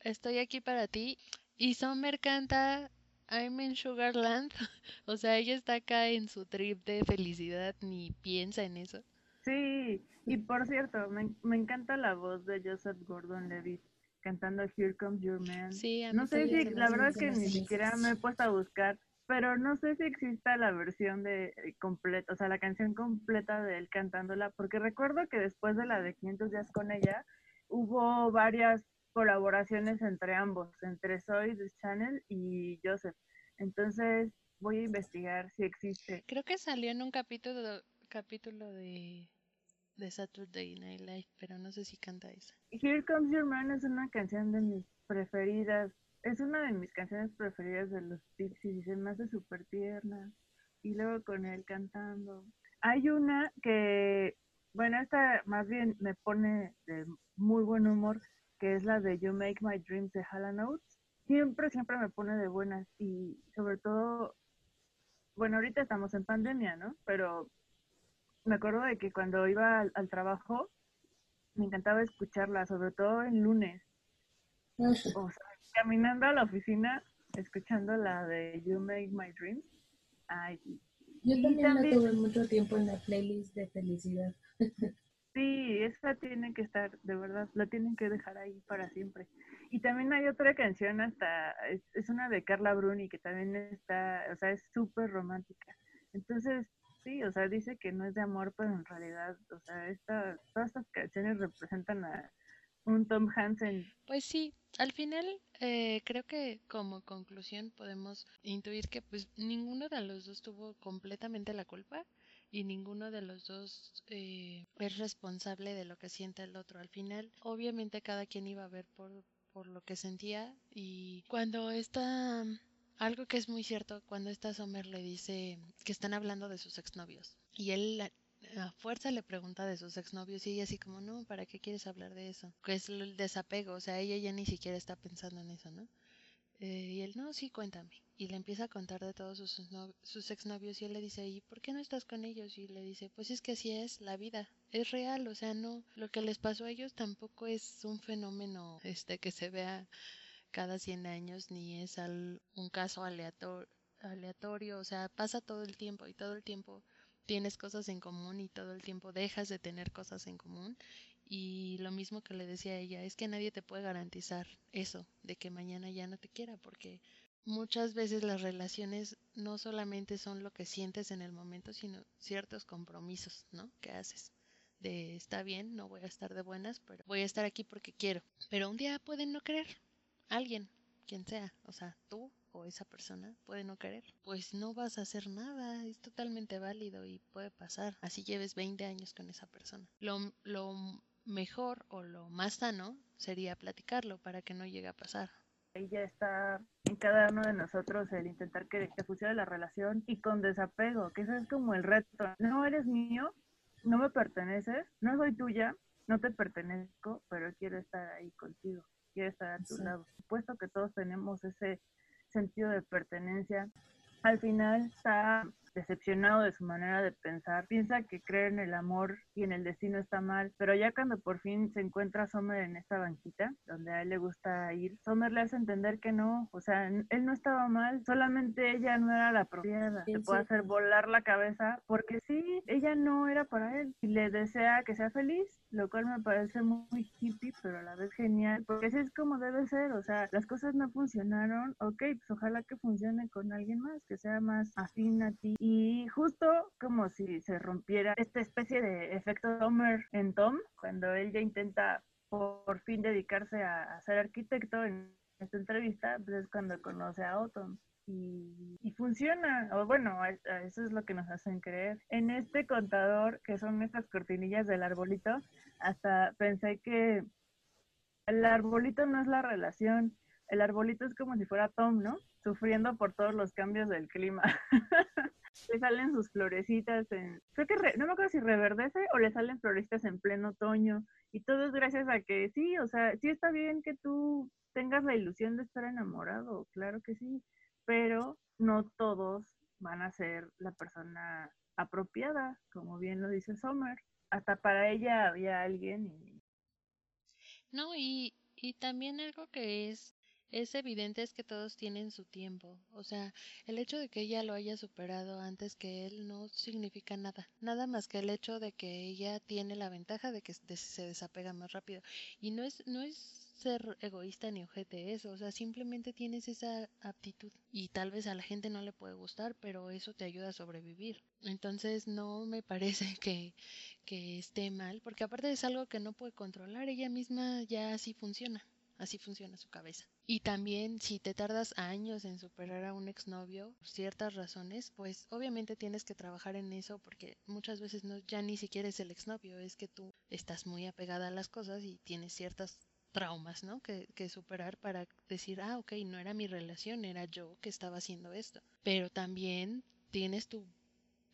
estoy aquí para ti. Y Summer canta I'm in Sugarland, <laughs> o sea, ella está acá en su trip de felicidad, ni piensa en eso. Sí, y por cierto, me, me encanta la voz de Joseph Gordon-Levitt cantando Here Comes Your Man. Sí, no sé si, la verdad es que ni siquiera me he puesto a buscar, pero no sé si exista la versión de eh, completa, o sea, la canción completa de él cantándola, porque recuerdo que después de la de 500 días con ella, hubo varias colaboraciones entre ambos, entre Soy, The Channel y Joseph. Entonces voy a investigar si existe. Creo que salió en un capítulo, capítulo de de Saturday Night Live, pero no sé si canta esa. Here Comes Your Man es una canción de mis preferidas. Es una de mis canciones preferidas de los Pixies y se me hace súper tierna. Y luego con él cantando. Hay una que, bueno, esta más bien me pone de muy buen humor, que es la de You Make My Dreams de Hall Notes. Siempre, siempre me pone de buenas y sobre todo, bueno, ahorita estamos en pandemia, ¿no? Pero me acuerdo de que cuando iba al, trabajo me encantaba escucharla, sobre todo el lunes. O sea, caminando a la oficina, escuchando la de You Make My Dreams. Ay, Yo también, la tuve mucho tiempo en la playlist de felicidad. <laughs> sí, esa tiene que estar, de verdad, la tienen que dejar ahí para siempre. Y también hay otra canción hasta, es, es una de Carla Bruni que también está, o sea, es súper romántica. Entonces, sí, o sea, dice que no es de amor, pero en realidad, o sea, esta, todas estas canciones representan a un Tom Hansen. Pues sí, al final eh, creo que como conclusión podemos intuir que pues ninguno de los dos tuvo completamente la culpa y ninguno de los dos eh, es responsable de lo que siente el otro. Al final, obviamente cada quien iba a ver por, por lo que sentía y cuando esta algo que es muy cierto cuando esta Sommer le dice que están hablando de sus exnovios y él a fuerza le pregunta de sus exnovios y ella así como, no, ¿para qué quieres hablar de eso? Que es el desapego, o sea, ella ya ni siquiera está pensando en eso, ¿no? Eh, y él, no, sí, cuéntame. Y le empieza a contar de todos sus, sus exnovios y él le dice, ¿y por qué no estás con ellos? Y le dice, pues es que así es la vida, es real, o sea, no, lo que les pasó a ellos tampoco es un fenómeno este que se vea cada 100 años ni es un caso aleatorio, aleatorio, o sea, pasa todo el tiempo y todo el tiempo tienes cosas en común y todo el tiempo dejas de tener cosas en común. Y lo mismo que le decía a ella, es que nadie te puede garantizar eso, de que mañana ya no te quiera, porque muchas veces las relaciones no solamente son lo que sientes en el momento, sino ciertos compromisos, ¿no? Que haces. De está bien, no voy a estar de buenas, pero voy a estar aquí porque quiero. Pero un día pueden no querer alguien, quien sea, o sea, tú o esa persona puede no querer, pues no vas a hacer nada, es totalmente válido y puede pasar, así lleves 20 años con esa persona. Lo, lo mejor o lo más sano sería platicarlo para que no llegue a pasar. Ahí ya está en cada uno de nosotros el intentar que, que funcione la relación y con desapego, que eso es como el reto. No eres mío, no me perteneces, no soy tuya, no te pertenezco, pero quiero estar ahí contigo, quiero estar a tu Sí. lado. Supuesto que todos tenemos ese sentido de pertenencia. Al final está decepcionado de su manera de pensar, piensa que cree en el amor y en el destino está mal, pero ya cuando por fin se encuentra Sommer en esta banquita, donde a él le gusta ir, Sommer le hace entender que no, o sea, él no estaba mal, solamente ella no era la apropiada, Sí, le puede sí. hacer volar la cabeza, porque sí, ella no era para él, y le desea que sea feliz, lo cual me parece muy hippie, pero a la vez genial, porque así es como debe ser, o sea, las cosas no funcionaron, ok, pues ojalá que funcione con alguien más, que sea más afín a ti, y justo como si se rompiera esta especie de efecto Homer en Tom, cuando él ya intenta por, fin dedicarse a, ser arquitecto en esta entrevista, pues es cuando conoce a Autumn. Y, y funciona, o bueno, eso es lo que nos hacen creer. En este contador, que son estas cortinillas del arbolito, hasta pensé que el arbolito no es la relación, el arbolito es como si fuera Tom, ¿no? Sufriendo por todos los cambios del clima. <laughs> le salen sus florecitas en... Creo que re- no me acuerdo si reverdece o le salen florecitas en pleno otoño. Y todo es gracias a que sí, o sea, sí está bien que tú tengas la ilusión de estar enamorado, claro que sí, pero no todos van a ser la persona apropiada, como bien lo dice Sommer. Hasta para ella había alguien y No, y, y también algo que es, es evidente es que todos tienen su tiempo. O sea, el hecho de que ella lo haya superado antes que él no significa nada. Nada más que el hecho de que ella tiene la ventaja de que se desapega más rápido. Y no es, no es ser egoísta ni ojete eso. O sea, simplemente tienes esa aptitud. Y tal vez a la gente no le puede gustar, pero eso te ayuda a sobrevivir. Entonces no me parece que, que esté mal, porque aparte es algo que no puede controlar, ella misma ya así funciona, así funciona su cabeza. Y también si te tardas años en superar a un exnovio por ciertas razones, pues obviamente tienes que trabajar en eso porque muchas veces no ya ni siquiera es el exnovio, es que tú estás muy apegada a las cosas y tienes ciertas traumas, ¿no? Que, que superar para decir, ah, ok, no era mi relación, era yo que estaba haciendo esto. Pero también tienes tu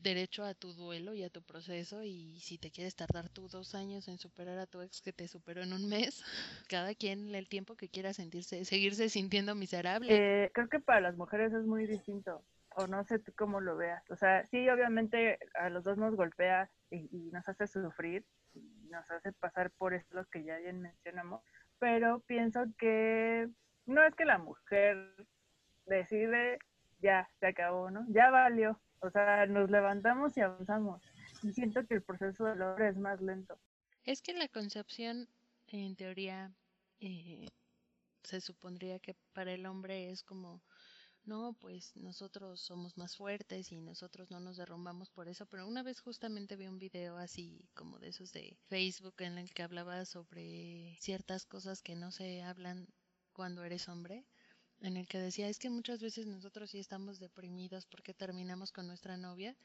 derecho a tu duelo y a tu proceso y si te quieres tardar tú dos años en superar a tu ex que te superó en un mes, <laughs> cada quien el tiempo que quiera sentirse, seguirse sintiendo miserable. Eh, creo que para las mujeres es muy distinto, o no sé tú cómo lo veas. O sea, sí, obviamente a los dos nos golpea y, nos hace sufrir, y nos hace pasar por esto que ya bien mencionamos, pero pienso que no es que la mujer decide, ya, se acabó, ¿no? Ya valió. O sea, nos levantamos y avanzamos. Y siento que el proceso del hombre es más lento. Es que la concepción, en teoría, eh, se supondría que para el hombre es como, no, pues nosotros somos más fuertes y nosotros no nos derrumbamos por eso, pero una vez justamente vi un video así como de esos de Facebook en el que hablaba sobre ciertas cosas que no se hablan cuando eres hombre, en el que decía, es que muchas veces nosotros sí estamos deprimidos porque terminamos con nuestra novia,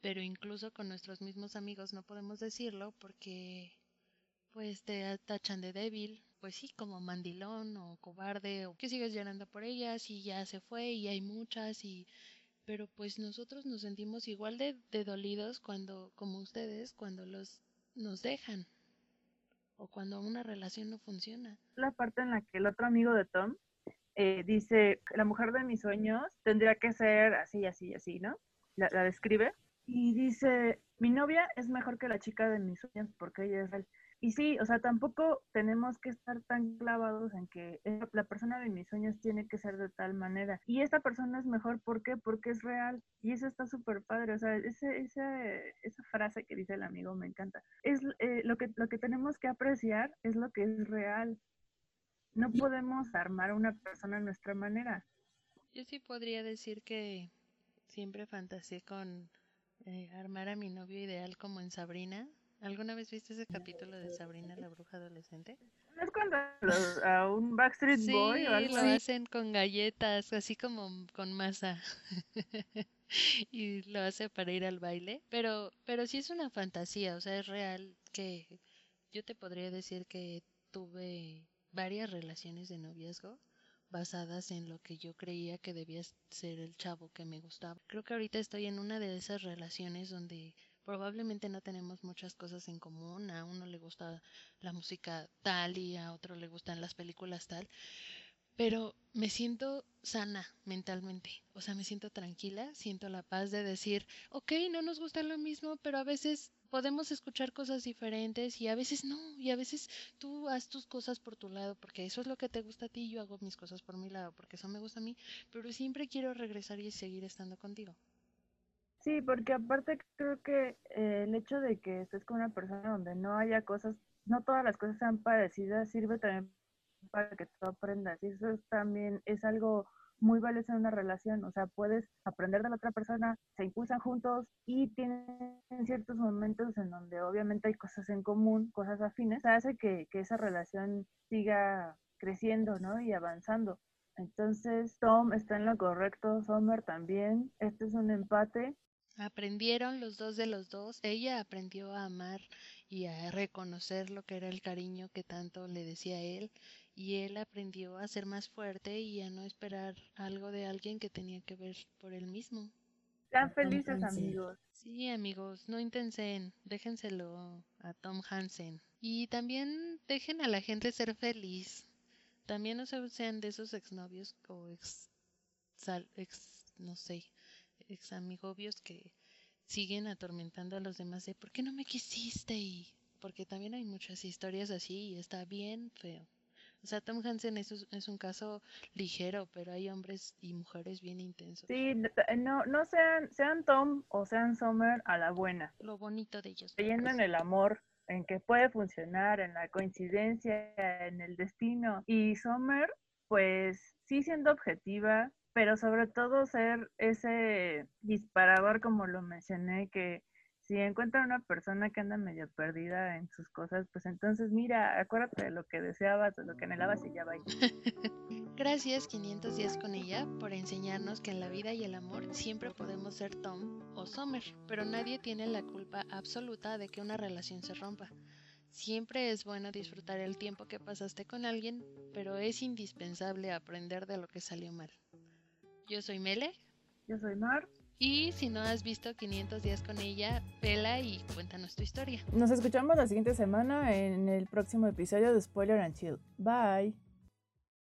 pero incluso con nuestros mismos amigos no podemos decirlo porque pues te tachan de débil, pues sí, como mandilón o cobarde o que sigues llorando por ellas y ya se fue y hay muchas y pero pues nosotros nos sentimos igual de, de dolidos cuando como ustedes cuando los nos dejan o cuando una relación no funciona. La parte en la que el otro amigo de Tom eh, dice, la mujer de mis sueños tendría que ser así, así, así, ¿no? La, describe y dice, mi novia es mejor que la chica de mis sueños porque ella es real. Y sí, o sea, tampoco tenemos que estar tan clavados en que la persona de mis sueños tiene que ser de tal manera. Y esta persona es mejor, ¿por qué? Porque es real. Y eso está súper padre. O sea, ese, ese, esa frase que dice el amigo me encanta. Es eh, lo, que, lo que tenemos que apreciar es lo que es real. No podemos armar a una persona a nuestra manera. Yo sí podría decir que siempre fantaseé con eh, armar a mi novio ideal como en Sabrina. ¿Alguna vez viste ese capítulo de Sabrina la bruja adolescente? ¿No es cuando los- a un Backstreet Sí, Boy o algo lo hacen con galletas, así como con masa. <laughs> y lo hace para ir al baile. Pero, pero sí es una fantasía, o sea, es real que yo te podría decir que tuve varias relaciones de noviazgo basadas en lo que yo creía que debía ser el chavo que me gustaba. Creo que ahorita estoy en una de esas relaciones donde probablemente no tenemos muchas cosas en común. A uno le gusta la música tal y a otro le gustan las películas tal. Pero me siento sana mentalmente, o sea, me siento tranquila, siento la paz de decir, ok, no nos gusta lo mismo, pero a veces podemos escuchar cosas diferentes y a veces no, y a veces tú haz tus cosas por tu lado, porque eso es lo que te gusta a ti, yo hago mis cosas por mi lado, porque eso me gusta a mí, pero siempre quiero regresar y seguir estando contigo. Sí, porque aparte creo que eh, el hecho de que estés con una persona donde no haya cosas, no todas las cosas sean parecidas, sirve también para que tú aprendas. Y eso también es algo muy valioso en una relación, o sea, puedes aprender de la otra persona, se impulsan juntos y tienen ciertos momentos en donde obviamente hay cosas en común, cosas afines, hace que, que esa relación siga creciendo, ¿no? Y avanzando. Entonces, Tom está en lo correcto, Summer también. Este es un empate. Aprendieron los dos de los dos. Ella aprendió a amar y a reconocer lo que era el cariño que tanto le decía él y él aprendió a ser más fuerte y a no esperar algo de alguien que tenía que ver por él mismo. Sean felices amigos. Sí amigos, no intensen, déjenselo a Tom Hansen. Y también dejen a la gente ser feliz. También no sean de esos exnovios o ex, ex no sé, ex amigobios que siguen atormentando a los demás de ¿por qué no me quisiste? Y porque también hay muchas historias así y está bien feo. O sea, Tom Hansen es, es un caso ligero, pero hay hombres y mujeres bien intensos. Sí, no, no sean, sean Tom o sean Summer a la buena. Lo bonito de ellos. Creyendo en el amor, en que puede funcionar, en la coincidencia, en el destino. Y Summer, pues sí siendo objetiva, pero sobre todo ser ese disparador, como lo mencioné, que si encuentra una persona que anda medio perdida en sus cosas, pues entonces mira, acuérdate de lo que deseabas, de lo que anhelabas y ya va. <laughs> Gracias 500 días con ella por enseñarnos que en la vida y el amor siempre podemos ser Tom o Summer, pero nadie tiene la culpa absoluta de que una relación se rompa. Siempre es bueno disfrutar el tiempo que pasaste con alguien, pero es indispensable aprender de lo que salió mal. Yo soy Mele. Yo soy Mar. Y si no has visto 500 días con ella, vela y cuéntanos tu historia. Nos escuchamos la siguiente semana en el próximo episodio de Spoiler and Chill. Bye.